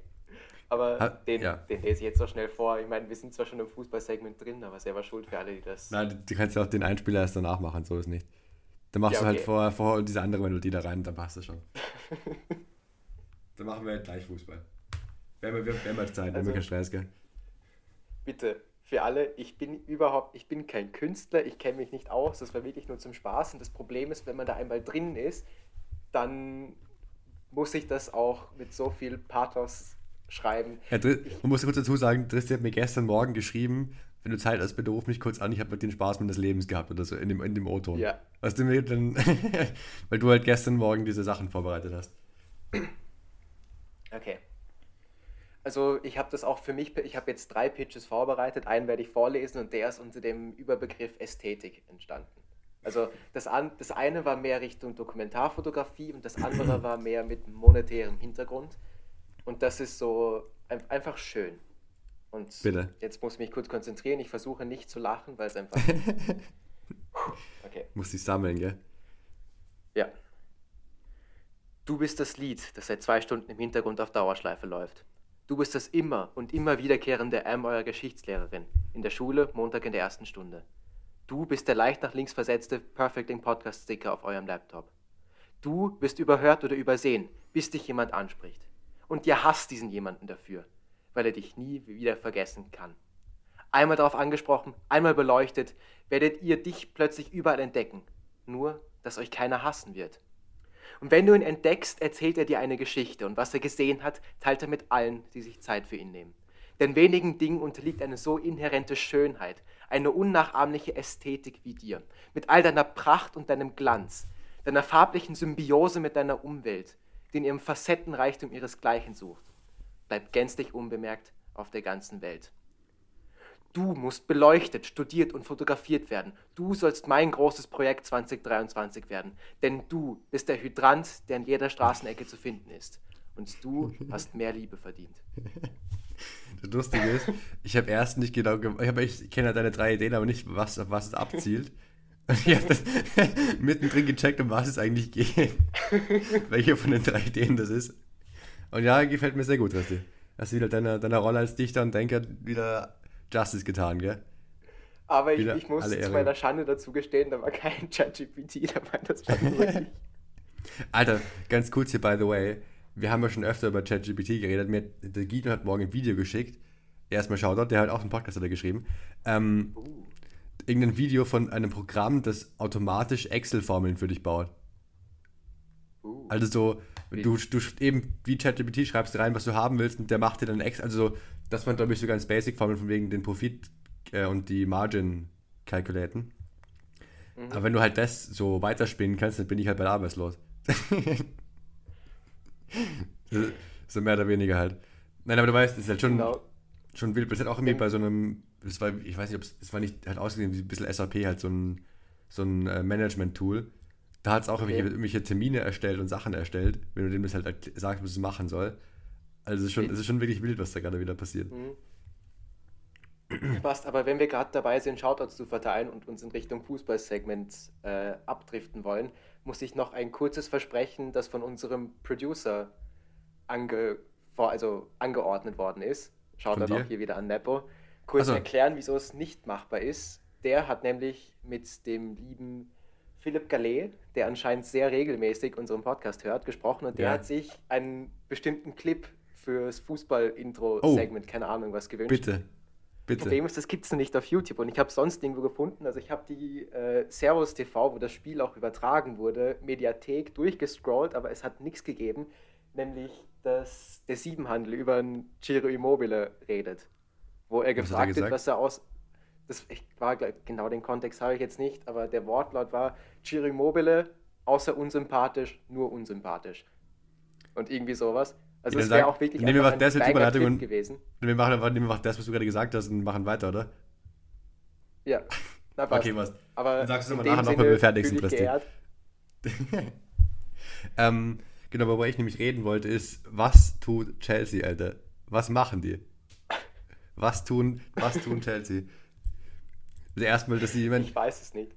aber Ha- den, ja. den lese ich jetzt so schnell vor. Ich meine, wir sind zwar schon im Fußballsegment drin, aber selber schuld für alle, die das. Nein, du kannst ja auch den Einspieler erst danach machen, so ist nicht. Dann machst Ja, du halt okay. vorher, vorher diese andere Melodie da rein, dann passt das schon. dann machen wir halt gleich Fußball. Wir haben, wir, wir haben halt Zeit, wir haben Also- keinen Stress, gell? Bitte, für alle, ich bin überhaupt, ich bin kein Künstler, ich kenne mich nicht aus, das war wirklich nur zum Spaß. Und das Problem ist, wenn man da einmal drin ist, dann muss ich das auch mit so viel Pathos schreiben. Ja, man muss kurz dazu sagen, Tristan hat mir gestern Morgen geschrieben, wenn du Zeit hast, bitte ruf mich kurz an, ich habe den Spaß meines Lebens gehabt oder so in dem, in dem O-Ton. Ja. Was du mir dann, weil du halt gestern Morgen diese Sachen vorbereitet hast. Okay. Also ich habe das auch für mich, ich habe jetzt drei Pitches vorbereitet, einen werde ich vorlesen und der ist unter dem Überbegriff Ästhetik entstanden. Also das, an, das eine war mehr Richtung Dokumentarfotografie und das andere war mehr mit monetärem Hintergrund. Und das ist so ein, einfach schön. Und Bitte. jetzt muss ich mich kurz konzentrieren. Ich versuche nicht zu lachen, weil es einfach. Okay. Muss dich sammeln, gell? Ja. Du bist das Lied, das seit zwei Stunden im Hintergrund auf Dauerschleife läuft. Du bist das immer und immer wiederkehrende M eurer Geschichtslehrerin. In der Schule, Montag in der ersten Stunde. Du bist der leicht nach links versetzte Perfecting Podcast Sticker auf eurem Laptop. Du bist überhört oder übersehen, bis dich jemand anspricht. Und ihr hasst diesen jemanden dafür, weil er dich nie wieder vergessen kann. Einmal darauf angesprochen, einmal beleuchtet, werdet ihr dich plötzlich überall entdecken. Nur, dass euch keiner hassen wird. Und wenn du ihn entdeckst, erzählt er dir eine Geschichte und was er gesehen hat, teilt er mit allen, die sich Zeit für ihn nehmen. Denn wenigen Dingen unterliegt eine so inhärente Schönheit, eine unnachahmliche Ästhetik wie dir, mit all deiner Pracht und deinem Glanz, deiner farblichen Symbiose mit deiner Umwelt, die in ihrem Facettenreichtum ihresgleichen sucht. Bleibt gänzlich unbemerkt auf der ganzen Welt. Du musst beleuchtet, studiert und fotografiert werden. Du sollst mein großes Projekt 2023 werden. Denn du bist der Hydrant, der in jeder Straßenecke zu finden ist. Und du hast mehr Liebe verdient. Das Lustige ist, ich habe erst nicht genau, ge- ich, ich kenne halt deine drei Ideen, aber nicht, was, auf was es abzielt. Und ich habe das mittendrin gecheckt, um was es eigentlich geht. Welche von den drei Ideen das ist. Und ja, gefällt mir sehr gut, Rasti. Hast du wieder deiner deiner Rolle als Dichter und Denker wieder Justice getan, gell? Aber ich, ich muss zu Ehre. meiner Schande dazu gestehen, da war kein ChatGPT dabei. Das war nur ich. Alter, ganz kurz hier, by the way. Wir haben ja schon öfter über ChatGPT geredet. Mir, der Guido hat morgen ein Video geschickt. Erstmal Shoutout, der hat auch einen Podcast hat er geschrieben. Ähm, irgendein Video von einem Programm, das automatisch Excel-Formeln für dich baut. Uh. Also so, du, du eben wie ChatGPT schreibst rein, was du haben willst und der macht dir dann Excel. Also so, das waren glaube ich so ganz Basic-Formeln von wegen den Profit äh, und die Margin kalkulaten. Mhm. Aber wenn du halt das so weiterspinnen kannst, dann bin ich halt bald arbeitslos. so, so mehr oder weniger halt. Nein, aber du weißt, es ist halt schon, Genau. schon wild. Das ist halt auch irgendwie bei so einem, das war, ich weiß nicht, ob es, es war nicht halt ausgesehen wie ein bisschen SAP, halt so ein, so ein äh, Management-Tool. Da hat es auch Okay. irgendwelche, irgendwelche Termine erstellt und Sachen erstellt, wenn du dem das halt sagst, was es machen soll. Also es ist schon, Okay. es ist schon wirklich wild, was da gerade wieder passiert. Mhm. Passt, aber wenn wir gerade dabei sind, Shoutouts zu verteilen und uns in Richtung Fußballsegment äh, abdriften wollen, muss ich noch ein kurzes Versprechen, das von unserem Producer ange, vor, also angeordnet worden ist. Shoutout auch hier wieder an Nepo. Kurz Ach so. erklären, wieso es nicht machbar ist. Der hat nämlich mit dem lieben Philipp Gallet, der anscheinend sehr regelmäßig unseren Podcast hört, gesprochen und der Ja. hat sich einen bestimmten Clip fürs Fußball-Intro-Segment, keine Ahnung was, gewünscht. Bitte. Bitte. Problem ist, das gibt es nicht auf YouTube und ich habe sonst irgendwo gefunden. Also ich habe die äh, Servus TV, wo das Spiel auch übertragen wurde, Mediathek durchgescrollt, aber es hat nichts gegeben, nämlich dass der Siebenhandel über ein Giro Immobile redet, wo er Was hat gefragt wird, was er aus... Das ich war genau den Kontext habe ich jetzt nicht, aber der Wortlaut war Giro Immobile, außer unsympathisch, nur unsympathisch. Und irgendwie sowas. Also es wäre auch wirklich nehmen wir einfach das Banger-Clip Überleitung und- gewesen. Wir machen einfach, nehmen wir das, was du gerade gesagt hast und machen weiter, oder? Ja. Na, passt. Okay, was? Aber Dann sagst du aber nachher dem noch, wenn wir fertig sind, Christi. Ähm, genau, worüber ich nämlich reden wollte, ist, was tut Chelsea, Alter? Was machen die? Was tun, was tun Chelsea? Also erstmal, dass sie jemand, Ich weiß es nicht.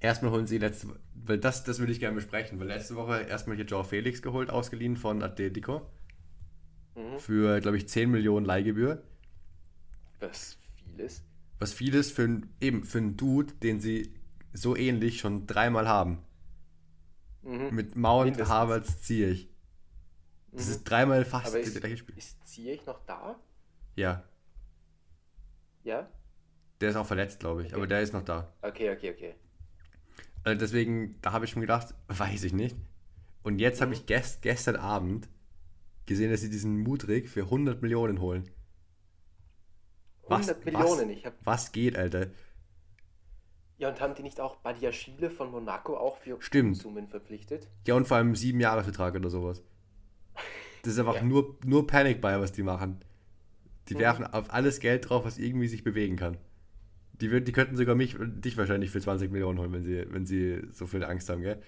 erstmal holen sie letzte, weil das, das würde ich gerne besprechen, weil letzte Woche erstmal hier Joao Felix geholt, ausgeliehen von Atletico Mhm. für, glaube ich, 10 Millionen Leihgebühr. Was vieles. Was vieles für, ein- eben für einen Dude, den sie so ähnlich schon dreimal haben. Mhm. Mit Mount, Mindestens. Havertz, Ziyech. Das Mhm. ist dreimal fast Aber das ist, gleiche Spiel. ist Ziyech noch da? Ja, Ja? der ist auch verletzt, glaube ich, Okay. aber der ist noch da. Okay, okay, okay. Äh, deswegen, da habe ich mir gedacht, weiß ich nicht. Und jetzt habe Mhm. ich gest, gestern Abend gesehen, dass sie diesen Mudrik für 100 Millionen holen. 100 Millionen, was, ich hab, Was geht, Alter? Ja, und haben die nicht auch Badiashile von Monaco auch für Stimmt. Summen verpflichtet? Ja, und vor allem sieben Jahresvertrag oder sowas. Das ist einfach Ja. nur, nur Panic Buy, was die machen. Die Mhm. werfen auf alles Geld drauf, was irgendwie sich bewegen kann. Die, würden, die könnten sogar mich dich wahrscheinlich für 20 Millionen holen, wenn sie, wenn sie so viel Angst haben, gell?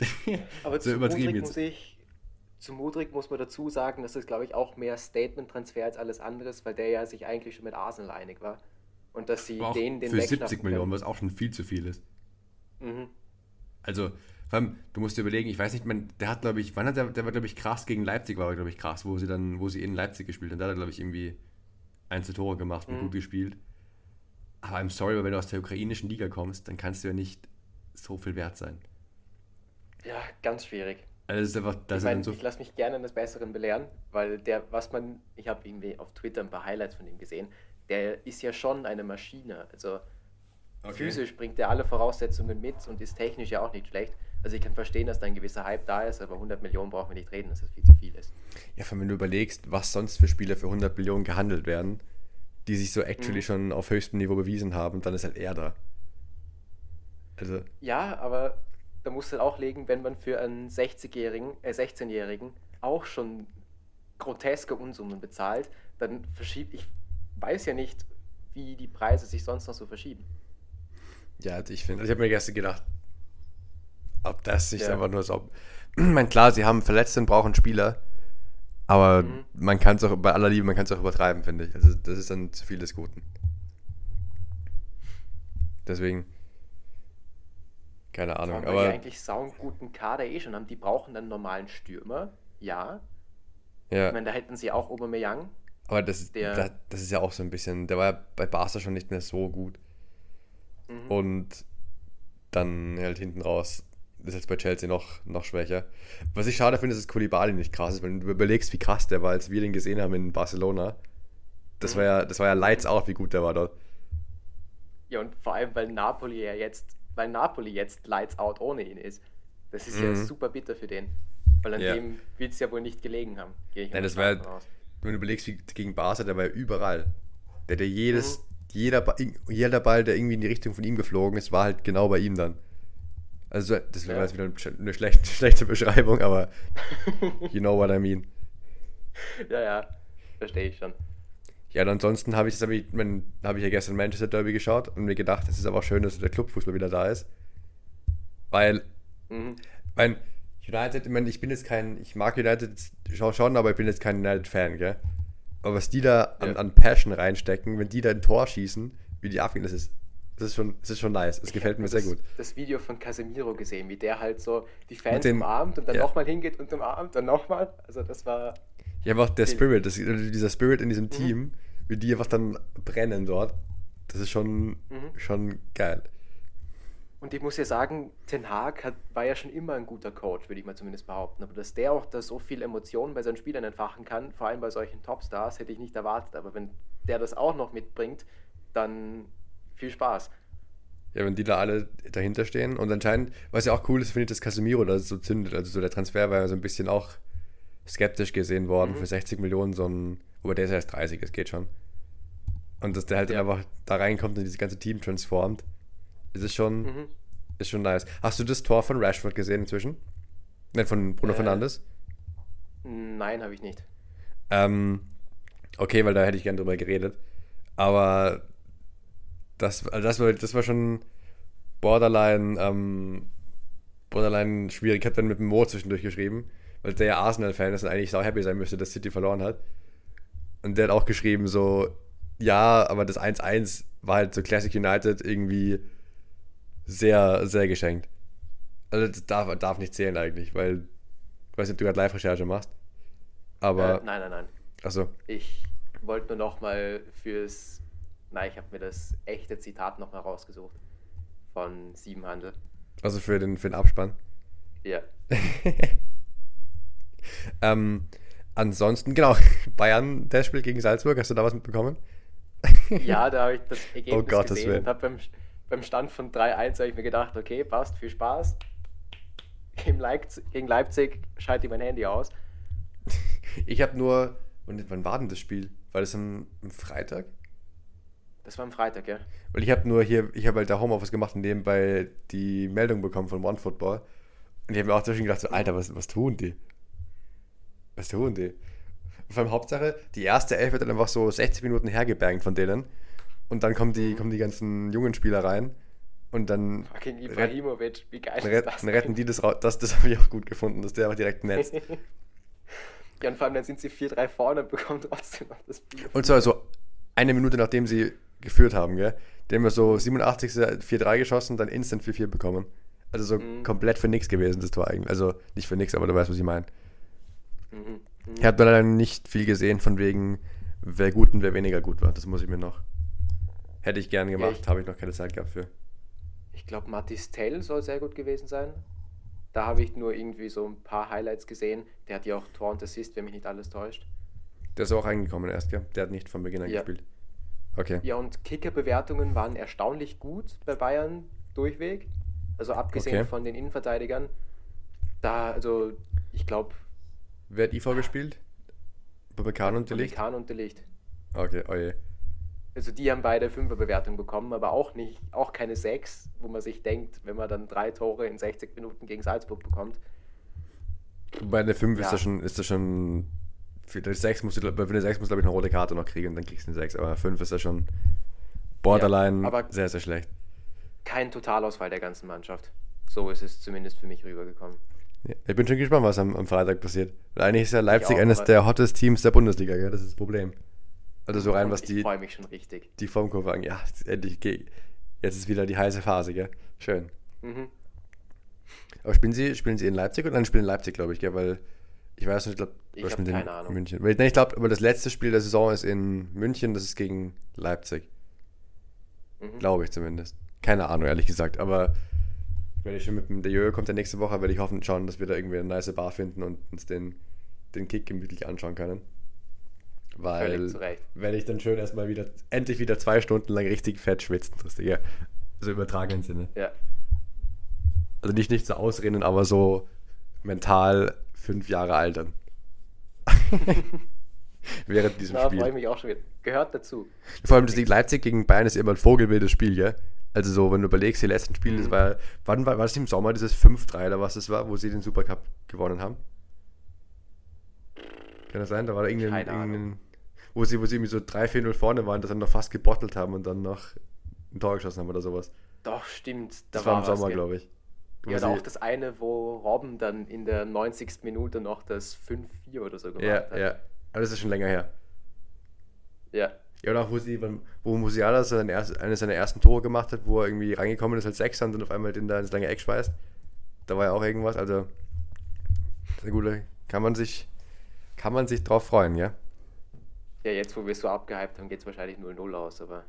Aber so zu übertrieben jetzt. muss ich, zu Mudrik muss man dazu sagen, dass das, glaube ich, auch mehr Statement-Transfer als alles anderes, weil der ja sich eigentlich schon mit Arsenal einig war. Und dass sie den, den für 70 wegschnappen Millionen, können. was auch schon viel zu viel ist. Mhm. Also, vor allem, du musst dir überlegen, ich weiß nicht, man, der hat, glaube ich, wann hat der, der war, glaube ich, krass gegen Leipzig, war, glaube ich, krass, wo sie dann, wo sie in Leipzig gespielt haben. Da hat er, glaube ich, irgendwie ein, zwei Tore gemacht und Mhm. gut gespielt. Aber I'm sorry, aber wenn du aus der ukrainischen Liga kommst, dann kannst du ja nicht so viel wert sein. Ja, ganz schwierig. Also, das ist einfach, das ich meine, so. ich lasse mich gerne eines Besseren belehren, weil der, was man, ich habe irgendwie auf Twitter ein paar Highlights von ihm gesehen, der ist ja schon eine Maschine. Also Okay. physisch bringt er alle Voraussetzungen mit und ist technisch ja auch nicht schlecht. Also ich kann verstehen, dass da ein gewisser Hype da ist, aber 100 Millionen brauchen wir nicht reden, dass das viel zu viel ist. Ja, vor allem, wenn du überlegst, was sonst für Spieler für 100 Millionen gehandelt werden, die sich so actually Mhm. schon auf höchstem Niveau bewiesen haben, dann ist halt er da. Also, Ja, aber da musst du halt auch legen, wenn man für einen 60-Jährigen, äh 16-Jährigen auch schon groteske Unsummen bezahlt, dann verschiebt, ich weiß ja nicht, wie die Preise sich sonst noch so verschieben. Ja, also ich finde, ich habe mir gestern gedacht, ob das nicht Ja. einfach nur so. Ich meine, klar, sie haben Verletzte und brauchen Spieler, aber Mhm. man kann es auch, bei aller Liebe, man kann es auch übertreiben, finde ich. Also, das ist dann zu viel des Guten. Deswegen, keine Ahnung, allem, weil die aber eigentlich sau einen guten Kader eh schon haben. Die brauchen einen normalen Stürmer, ja. Ich ja, meine, da hätten sie auch Aubameyang. aber das, der- das, das ist ja auch so ein bisschen, der war ja bei Barca schon nicht mehr so gut Mhm. und dann halt hinten raus ist jetzt bei Chelsea noch, noch schwächer. Was ich schade finde, ist, dass Koulibaly nicht krass ist, wenn du überlegst, wie krass der war, als wir den gesehen haben in Barcelona. Das Mhm. war ja, das war ja lights out, wie gut der war dort. Ja, und vor allem, weil Napoli ja jetzt, weil Napoli jetzt lights out ohne ihn ist. Das ist ja Mhm. super bitter für den. Weil an Ja. dem wird es ja wohl nicht gelegen haben. Nein, das war ja- aus. Wenn du überlegst, wie gegen Barca, der war ja überall. Der ja jedes, Mhm. jeder, Ba- jeder Ball, der irgendwie in die Richtung von ihm geflogen ist, war halt genau bei ihm dann. Also, das wäre Ja. jetzt wieder eine schlechte, schlechte Beschreibung, aber you know what I mean. Ja, ja, verstehe ich schon. Ja, und ansonsten habe ich, das hab ich, mein, habe ich ja gestern Manchester Derby geschaut und mir gedacht, es ist aber auch schön, dass der Clubfußball wieder da ist. Weil, Mhm. mein United, ich, meine, ich bin jetzt kein, ich mag United schon, aber ich bin jetzt kein United-Fan, gell? Aber was die da an, Ja. an Passion reinstecken, wenn die da ein Tor schießen, wie die abgehen, das ist, das ist schon, das ist schon nice. Das gefällt mir hab sehr das, gut. Das Video von Casemiro gesehen, wie der halt so die Fans dem- umarmt und dann ja. nochmal hingeht und umarmt, dann nochmal. Also das war. Ja, einfach der Die- Spirit, das, dieser Spirit in Mhm. diesem Team, wie die einfach dann brennen dort, das ist schon, Mhm. schon geil. Und ich muss ja sagen, Ten Hag hat, war ja schon immer ein guter Coach, würde ich mal zumindest behaupten. Aber dass der auch da so viel Emotionen bei seinen Spielern entfachen kann, vor allem bei solchen Topstars, hätte ich nicht erwartet. Aber wenn der das auch noch mitbringt, dann viel Spaß. Ja, wenn die da alle dahinter stehen. Und anscheinend, was ja auch cool ist, finde ich, dass Casemiro da so zündet. Also so der Transfer war ja so ein bisschen auch skeptisch gesehen worden Mhm. für 60 Millionen, so ein, wobei der ist erst 30, es geht schon. Und dass der halt Ja. einfach da reinkommt und dieses ganze Team transformt, ist es schon, Mhm. ist schon nice. Hast du das Tor von Rashford gesehen inzwischen? Nein, von Bruno Äh. Fernandes? Nein, habe ich nicht. Ähm, okay, weil da hätte ich gern drüber geredet. Aber das, also das, war, das war schon borderline, ähm, borderline schwierig. Ich habe dann mit dem Mo zwischendurch geschrieben, weil der ja Arsenal-Fan ist und eigentlich sau happy sein müsste, dass City verloren hat. Und der hat auch geschrieben so, ja, aber das 1-1 war halt so Classic United irgendwie sehr, sehr geschenkt. Also das darf, darf nicht zählen eigentlich, weil ich weiß nicht, ob du gerade Live-Recherche machst. Aber, äh, nein, nein, nein. also, Ich wollte nur nochmal fürs. Nein, ich habe mir das echte Zitat nochmal rausgesucht. Von Siebenhandel. also für den, für den Abspann. Ja. ähm, ansonsten, genau, Bayern, der Spiel gegen Salzburg, hast du da was mitbekommen? Ja, da habe ich das Ergebnis Oh Gottes gesehen Willen. und habe beim, beim Stand von 3-1 habe ich mir gedacht, okay, passt, viel Spaß. Gegen Leipzig, gegen Leipzig schalte ich mein Handy aus. Ich habe nur. Und wann war denn das Spiel? War das am, am Freitag? Das war am Freitag, ja. Weil ich habe nur hier, ich habe halt da Homeoffice gemacht und nebenbei die Meldung bekommen von OneFootball. Und ich habe mir auch zwischen gedacht, so, Alter, was, was tun die? Was tun die? Vor allem Hauptsache, die erste Elf wird dann einfach so 60 Minuten hergebangt von denen. Und dann kommen die, kommen die ganzen jungen Spieler rein. Und dann, Fucking Ibrahimovic, wie geil dann, ist das? dann retten die das raus. Das, das habe ich auch gut gefunden, dass der einfach direkt im Netz. Ja, und vor allem dann sind sie 4-3 vorne und bekommen trotzdem noch das Bier. Und zwar so eine Minute nachdem sie geführt haben, gell? Die haben wir so 87. 4-3 geschossen, dann instant 4-4 bekommen. Also so Mhm. komplett für nix gewesen, das Tor eigentlich. Also nicht für nix, aber du weißt, was ich meine. Mhm. Ich habe leider nicht viel gesehen von wegen, wer gut und wer weniger gut war. Das muss ich mir noch. Hätte ich gern gemacht, ich- habe ich noch keine Zeit gehabt für. Ich glaube, Mathis Tell soll sehr gut gewesen sein. Da habe ich nur irgendwie so ein paar Highlights gesehen. Der hat ja auch Tor und Assist, wenn mich nicht alles täuscht. Der ist auch reingekommen erst, gell? Der hat nicht von Beginn an Ja. gespielt. Okay. Ja, und Kicker-Bewertungen waren erstaunlich gut bei Bayern durchweg. Also abgesehen Okay. von den Innenverteidigern. Da, also, ich glaube, Wer hat IV gespielt? Babakan und Delicht? Kahn und Delicht. Okay, oh je. Also die haben beide Fünferbewertung bekommen, aber auch nicht, auch keine sechs, wo man sich denkt, wenn man dann drei Tore in 60 Minuten gegen Salzburg bekommt. Bei der 5 ist Ja. das schon, ist das schon. Für die 6 musst du, der 6 musst du, glaube ich, eine rote Karte noch kriegen, dann kriegst du eine 6. Aber 5 ist ja schon borderline Ja, aber- sehr, sehr schlecht. Kein Totalausfall der ganzen Mannschaft. So ist es zumindest für mich rübergekommen. Ja. Ich bin schon gespannt, was am, am Freitag passiert. Weil eigentlich ist ja Leipzig auch, eines der hottest Teams der Bundesliga, gell? Das ist das Problem. Also so rein, Und was ich die, freue mich schon richtig. die Formkurve angeht. Ja, endlich, geh- jetzt ist wieder die heiße Phase, gell? Schön. Mhm. Aber spielen sie, spielen sie in Leipzig oder dann spielen in Leipzig, glaube ich, gell? Weil ich weiß nicht, ich glaube, Ich oder hab spielen sie in keine Ahnung. München. Weil, nein, ich glaube, aber das letzte Spiel der Saison ist in München, das ist gegen Leipzig. Mhm. Glaube ich zumindest. Keine Ahnung, ehrlich gesagt. Aber werde ich schon mit dem der Jojo kommt der nächste Woche, werde ich hoffen schauen, dass wir da irgendwie eine nice Bar finden und uns den, den Kick gemütlich anschauen können. Weil werde ich dann schön erstmal wieder, endlich wieder zwei Stunden lang richtig fett schwitzen. Das ja, so im übertragenen Sinne. Ja. Also nicht, nicht so ausrennen, aber so mental fünf Jahre altern. Während diesem Da Spiel. freue ich mich auch schon wieder. Gehört dazu. Vor allem das Leipzig gegen Bayern ist immer ein vogelwildes Spiel, gell? Also so, wenn du überlegst, die letzten Spiele, das Mhm. war, wann war, war das im Sommer, dieses 5-3 oder was das war, wo sie den Supercup gewonnen haben? Kann das sein? Da war da irgendein, irgendein wo sie, wo sie irgendwie so 3-4-0 vorne waren, das dann noch fast gebottelt haben und dann noch ein Tor geschossen haben oder sowas. Doch, stimmt. Da Das war im was, Sommer, glaube ich. Ja, oder auch das eine, wo Robben dann in der 90. Minute noch das 5-4 oder so gemacht ja, hat. ja. Aber das ist schon länger her. ja. Ja, oder auch wo sie, wo Musiala sein erst, eines seiner ersten Tore gemacht hat, wo er irgendwie reingekommen ist als Sechser und dann auf einmal den da ins lange Eck schweißt. Da war ja auch irgendwas, also sehr gut, kann man sich, kann man sich drauf freuen, ja. Ja, jetzt, wo wir es so abgehypt haben, geht es wahrscheinlich 0-0 aus, aber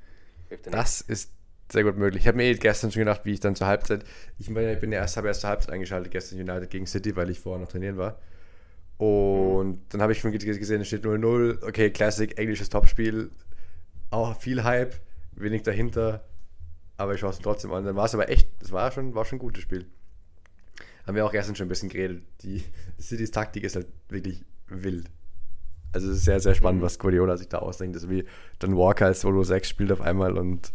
hilft ja Das ist sehr gut möglich. Ich habe mir eh gestern schon gedacht, wie ich dann zur Halbzeit, ich ja- ich bin ja erst, habe erst zur Halbzeit eingeschaltet, gestern United gegen City, weil ich vorher noch trainieren war. Und dann habe ich schon ge- gesehen, es steht 0-0, okay, Classic, englisches Topspiel, auch viel Hype, wenig dahinter, aber ich schaue es trotzdem an. Dann war es aber echt, es war schon, war schon ein gutes Spiel. Haben wir auch gestern schon ein bisschen geredet. Die Citys Taktik ist halt wirklich wild. Also es ist sehr, sehr spannend, Mhm. was Guardiola sich da ausdenkt. Das ist wie dann Walker als Solo 6 spielt auf einmal und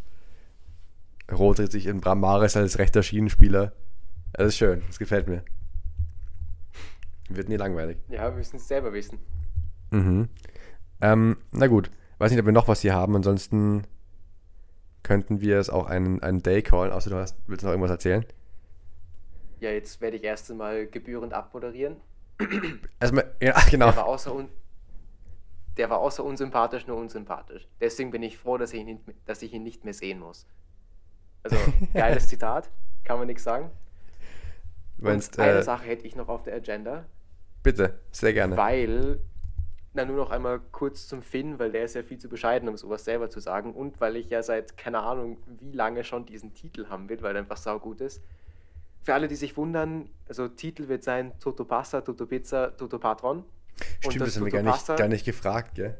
Roth dreht sich in Bram Mares als rechter Schienenspieler. Das ist schön, das gefällt mir. Wird nie langweilig. Ja, wir müssen es selber wissen. Mhm. Ähm, na gut, weiß nicht, ob wir noch was hier haben, ansonsten könnten wir es auch einen, einen Day callen, außer du hast, willst noch irgendwas erzählen? Ja, jetzt werde ich erst einmal gebührend abmoderieren. Erstmal, ja, genau. Der war außer, un der war außer unsympathisch nur unsympathisch. Deswegen bin ich froh, dass ich ihn nicht, dass ich ihn nicht mehr sehen muss. Also, geiles Zitat, kann man nichts sagen. Meinst, Und eine äh, Sache hätte ich noch auf der Agenda, bitte, sehr gerne. weil, na nur noch einmal kurz zum Finn, weil der ist ja viel zu bescheiden, um sowas selber zu sagen und weil ich ja seit, keine Ahnung, wie lange schon diesen Titel haben will, weil er einfach saugut ist. Für alle, die sich wundern, also Titel wird sein Toto Pasta, Toto Pizza, Toto Patron. Stimmt, das haben wir gar nicht, gar nicht gefragt, gell?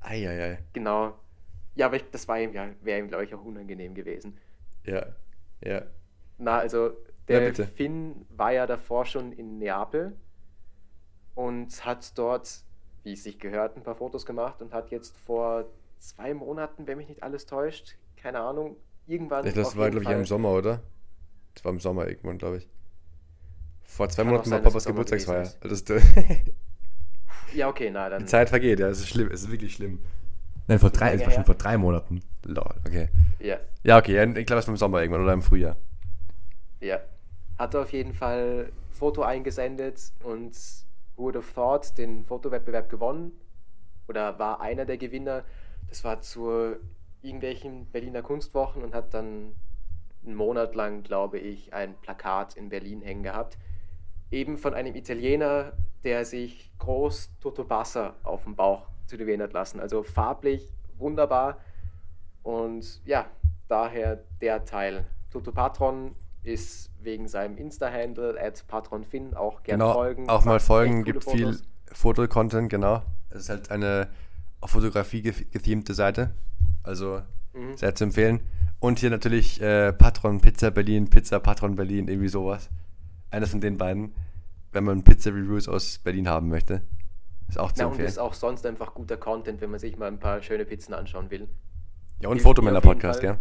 Eieiei. Genau. Ja, aber ich, das war ihm ja, wäre ihm, glaube ich, auch unangenehm gewesen. Ja, ja. Na, also Ja, der bitte. Finn war ja davor schon in Neapel und hat dort wie es sich gehört, ein paar Fotos gemacht und hat jetzt vor zwei Monaten, wenn mich nicht alles täuscht, keine Ahnung, irgendwann. Ja, das war, glaube ich, im Sommer, oder? Das war im Sommer irgendwann, glaube ich. Vor zwei Kann Monaten war sein, dass Papas Geburtstagsfeier. Das ist, Ja, okay, na dann. die Zeit vergeht, ja, es ist schlimm, es ist wirklich schlimm. Nein, vor drei, es war schon vor drei Monaten. Lol, okay. Ja, Ja, okay, ja, ich glaube, es war im Sommer irgendwann oder im Frühjahr. ja. Hat auf jeden Fall Foto eingesendet und would have thought den Fotowettbewerb gewonnen oder war einer der Gewinner. Das war zu irgendwelchen Berliner Kunstwochen und hat dann einen Monat lang, glaube ich, ein Plakat in Berlin hängen gehabt. Eben von einem Italiener, der sich groß Toto Bassa auf dem Bauch tätowieren hat lassen. Also farblich wunderbar. Und ja, daher der Teil. Toto Patron ist wegen seinem Insta-Handle at patronfin auch gerne Genau, folgen. auch mal folgen, gibt viel Fotos. Fotocontent, genau. Es ist halt eine auf Fotografie ge- gethemte Seite. Also Mhm. sehr zu empfehlen. Und hier natürlich äh, Patron Pizza Berlin, Pizza Patron Berlin, irgendwie sowas. Eines von den beiden, wenn man Pizza-Reviews aus Berlin haben möchte. Ist auch zu Ja, und empfehlen. ist auch sonst einfach guter Content, wenn man sich mal ein paar schöne Pizzen anschauen will. ja, und Fotomänner-Podcast, gell?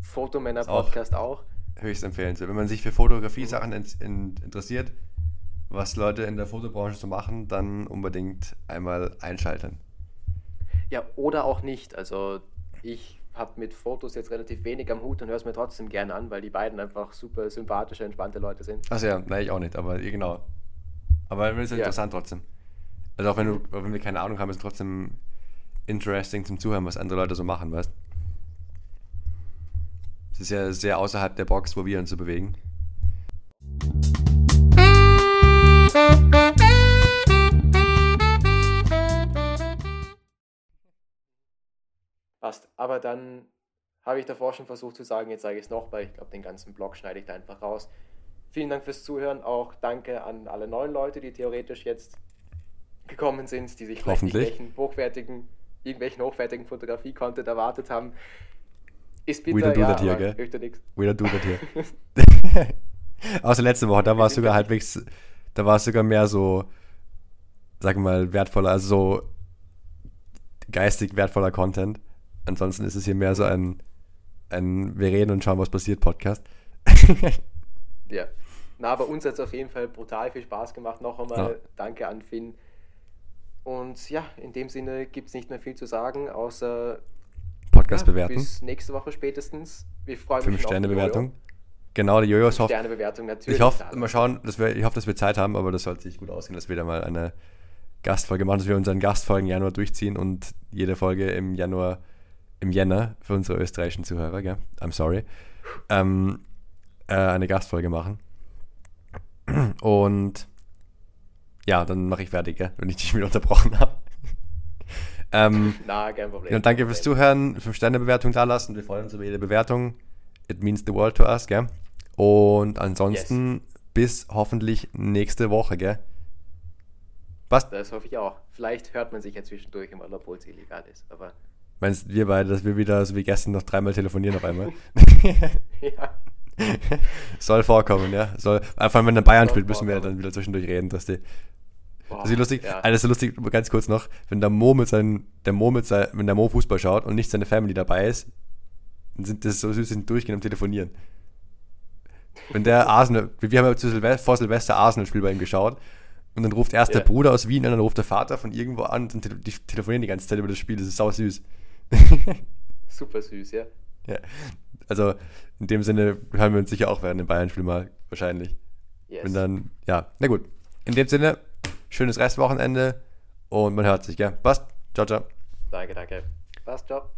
Fotomänner-Podcast auch. Höchst empfehlenswert. Wenn man sich für Fotografie-Sachen in, in, interessiert, was Leute in der Fotobranche so machen, dann unbedingt einmal einschalten. Ja, oder auch nicht. Also ich habe mit Fotos jetzt relativ wenig am Hut und höre es mir trotzdem gerne an, weil die beiden einfach super sympathische, entspannte Leute sind. Achso, ja, nein, ich auch nicht, aber genau. Aber es ist Ja. interessant trotzdem. Also auch wenn, du, auch wenn wir keine Ahnung haben, ist es trotzdem interesting zum Zuhören, was andere Leute so machen, weißt Es ist ja sehr außerhalb der Box, wo wir uns so bewegen. Passt. Aber dann habe ich davor schon versucht zu sagen, jetzt sage ich es noch, weil ich glaube, den ganzen Blog schneide ich da einfach raus. Vielen Dank fürs Zuhören. Auch danke an alle neuen Leute, die theoretisch jetzt gekommen sind, die sich vielleicht Hoffentlich. irgendwelchen hochwertigen, irgendwelchen hochwertigen Fotografie-Content erwartet haben. Ist We bitter, don't do ja, that here, gell? nichts. Wieder du das hier. Außer letzte Woche, da war es sogar halbwegs, da war es sogar mehr so, sag mal, wertvoller, also so geistig wertvoller Content. Ansonsten ist es hier mehr so ein, ein Wir reden und schauen, was passiert Podcast. Ja. Na, aber uns hat es auf jeden Fall brutal viel Spaß gemacht. Noch einmal Ja. danke an Finn. Und ja, in dem Sinne gibt es nicht mehr viel zu sagen, außer Podcast ja, bewerten. bis nächste Woche spätestens. Wir freuen Fünf uns auf Sterne Bewertung. Genau, die Jojos Jojo. hofft. Sterne Bewertung natürlich. Ich hoffe, mal schauen, dass wir, ich hoffe, dass wir Zeit haben, aber das sollte sich gut ausgehen, dass wir da mal eine Gastfolge machen, dass wir unseren Gastfolgen im Januar durchziehen und jede Folge im Januar, im Jänner für unsere österreichischen Zuhörer, gell? I'm sorry, ähm, äh, eine Gastfolge machen. Und ja, dann mache ich fertig, gell? wenn ich dich wieder unterbrochen habe. Ähm, Na, kein Problem. ja, danke fürs Zuhören, 5-Sterne-Bewertung da lassen. Wir freuen uns über jede Bewertung. It means the world to us, gell? Und ansonsten bis hoffentlich nächste Woche, gell? Passt? Das hoffe ich auch. Vielleicht hört man sich ja zwischendurch immer, obwohl es illegal ist. Aber Meinst wir beide, dass wir wieder, so wie gestern, noch dreimal telefonieren auf einmal? ja, Soll vorkommen, ja? Soll, vor allem, wenn der Bayern Soll spielt, müssen wir vorkommen. dann wieder zwischendurch reden, dass die. Boah, Das ist lustig. Ja. Alles so lustig, ganz kurz noch, wenn der Mo mit seinen, der Mo mit sein, wenn der Mo Fußball schaut und nicht seine Family dabei ist, dann sind das so süß, sind durchgehend am Telefonieren. Wenn der Arsenal, wir haben ja zu Silvester, vor Silvester Arsenal-Spiel bei ihm geschaut und dann ruft erst der Ja. Bruder aus Wien an, dann ruft der Vater von irgendwo an und die telefonieren die ganze Zeit über das Spiel, das ist sau süß. Super süß, ja. ja. Also in dem Sinne hören wir uns sicher auch während dem Bayern-Spiel mal, wahrscheinlich. Yes. Und dann, ja, na gut. In dem Sinne, Schönes Restwochenende und man hört sich, gell? Passt. Ciao, ciao. Danke, danke. Passt, ciao.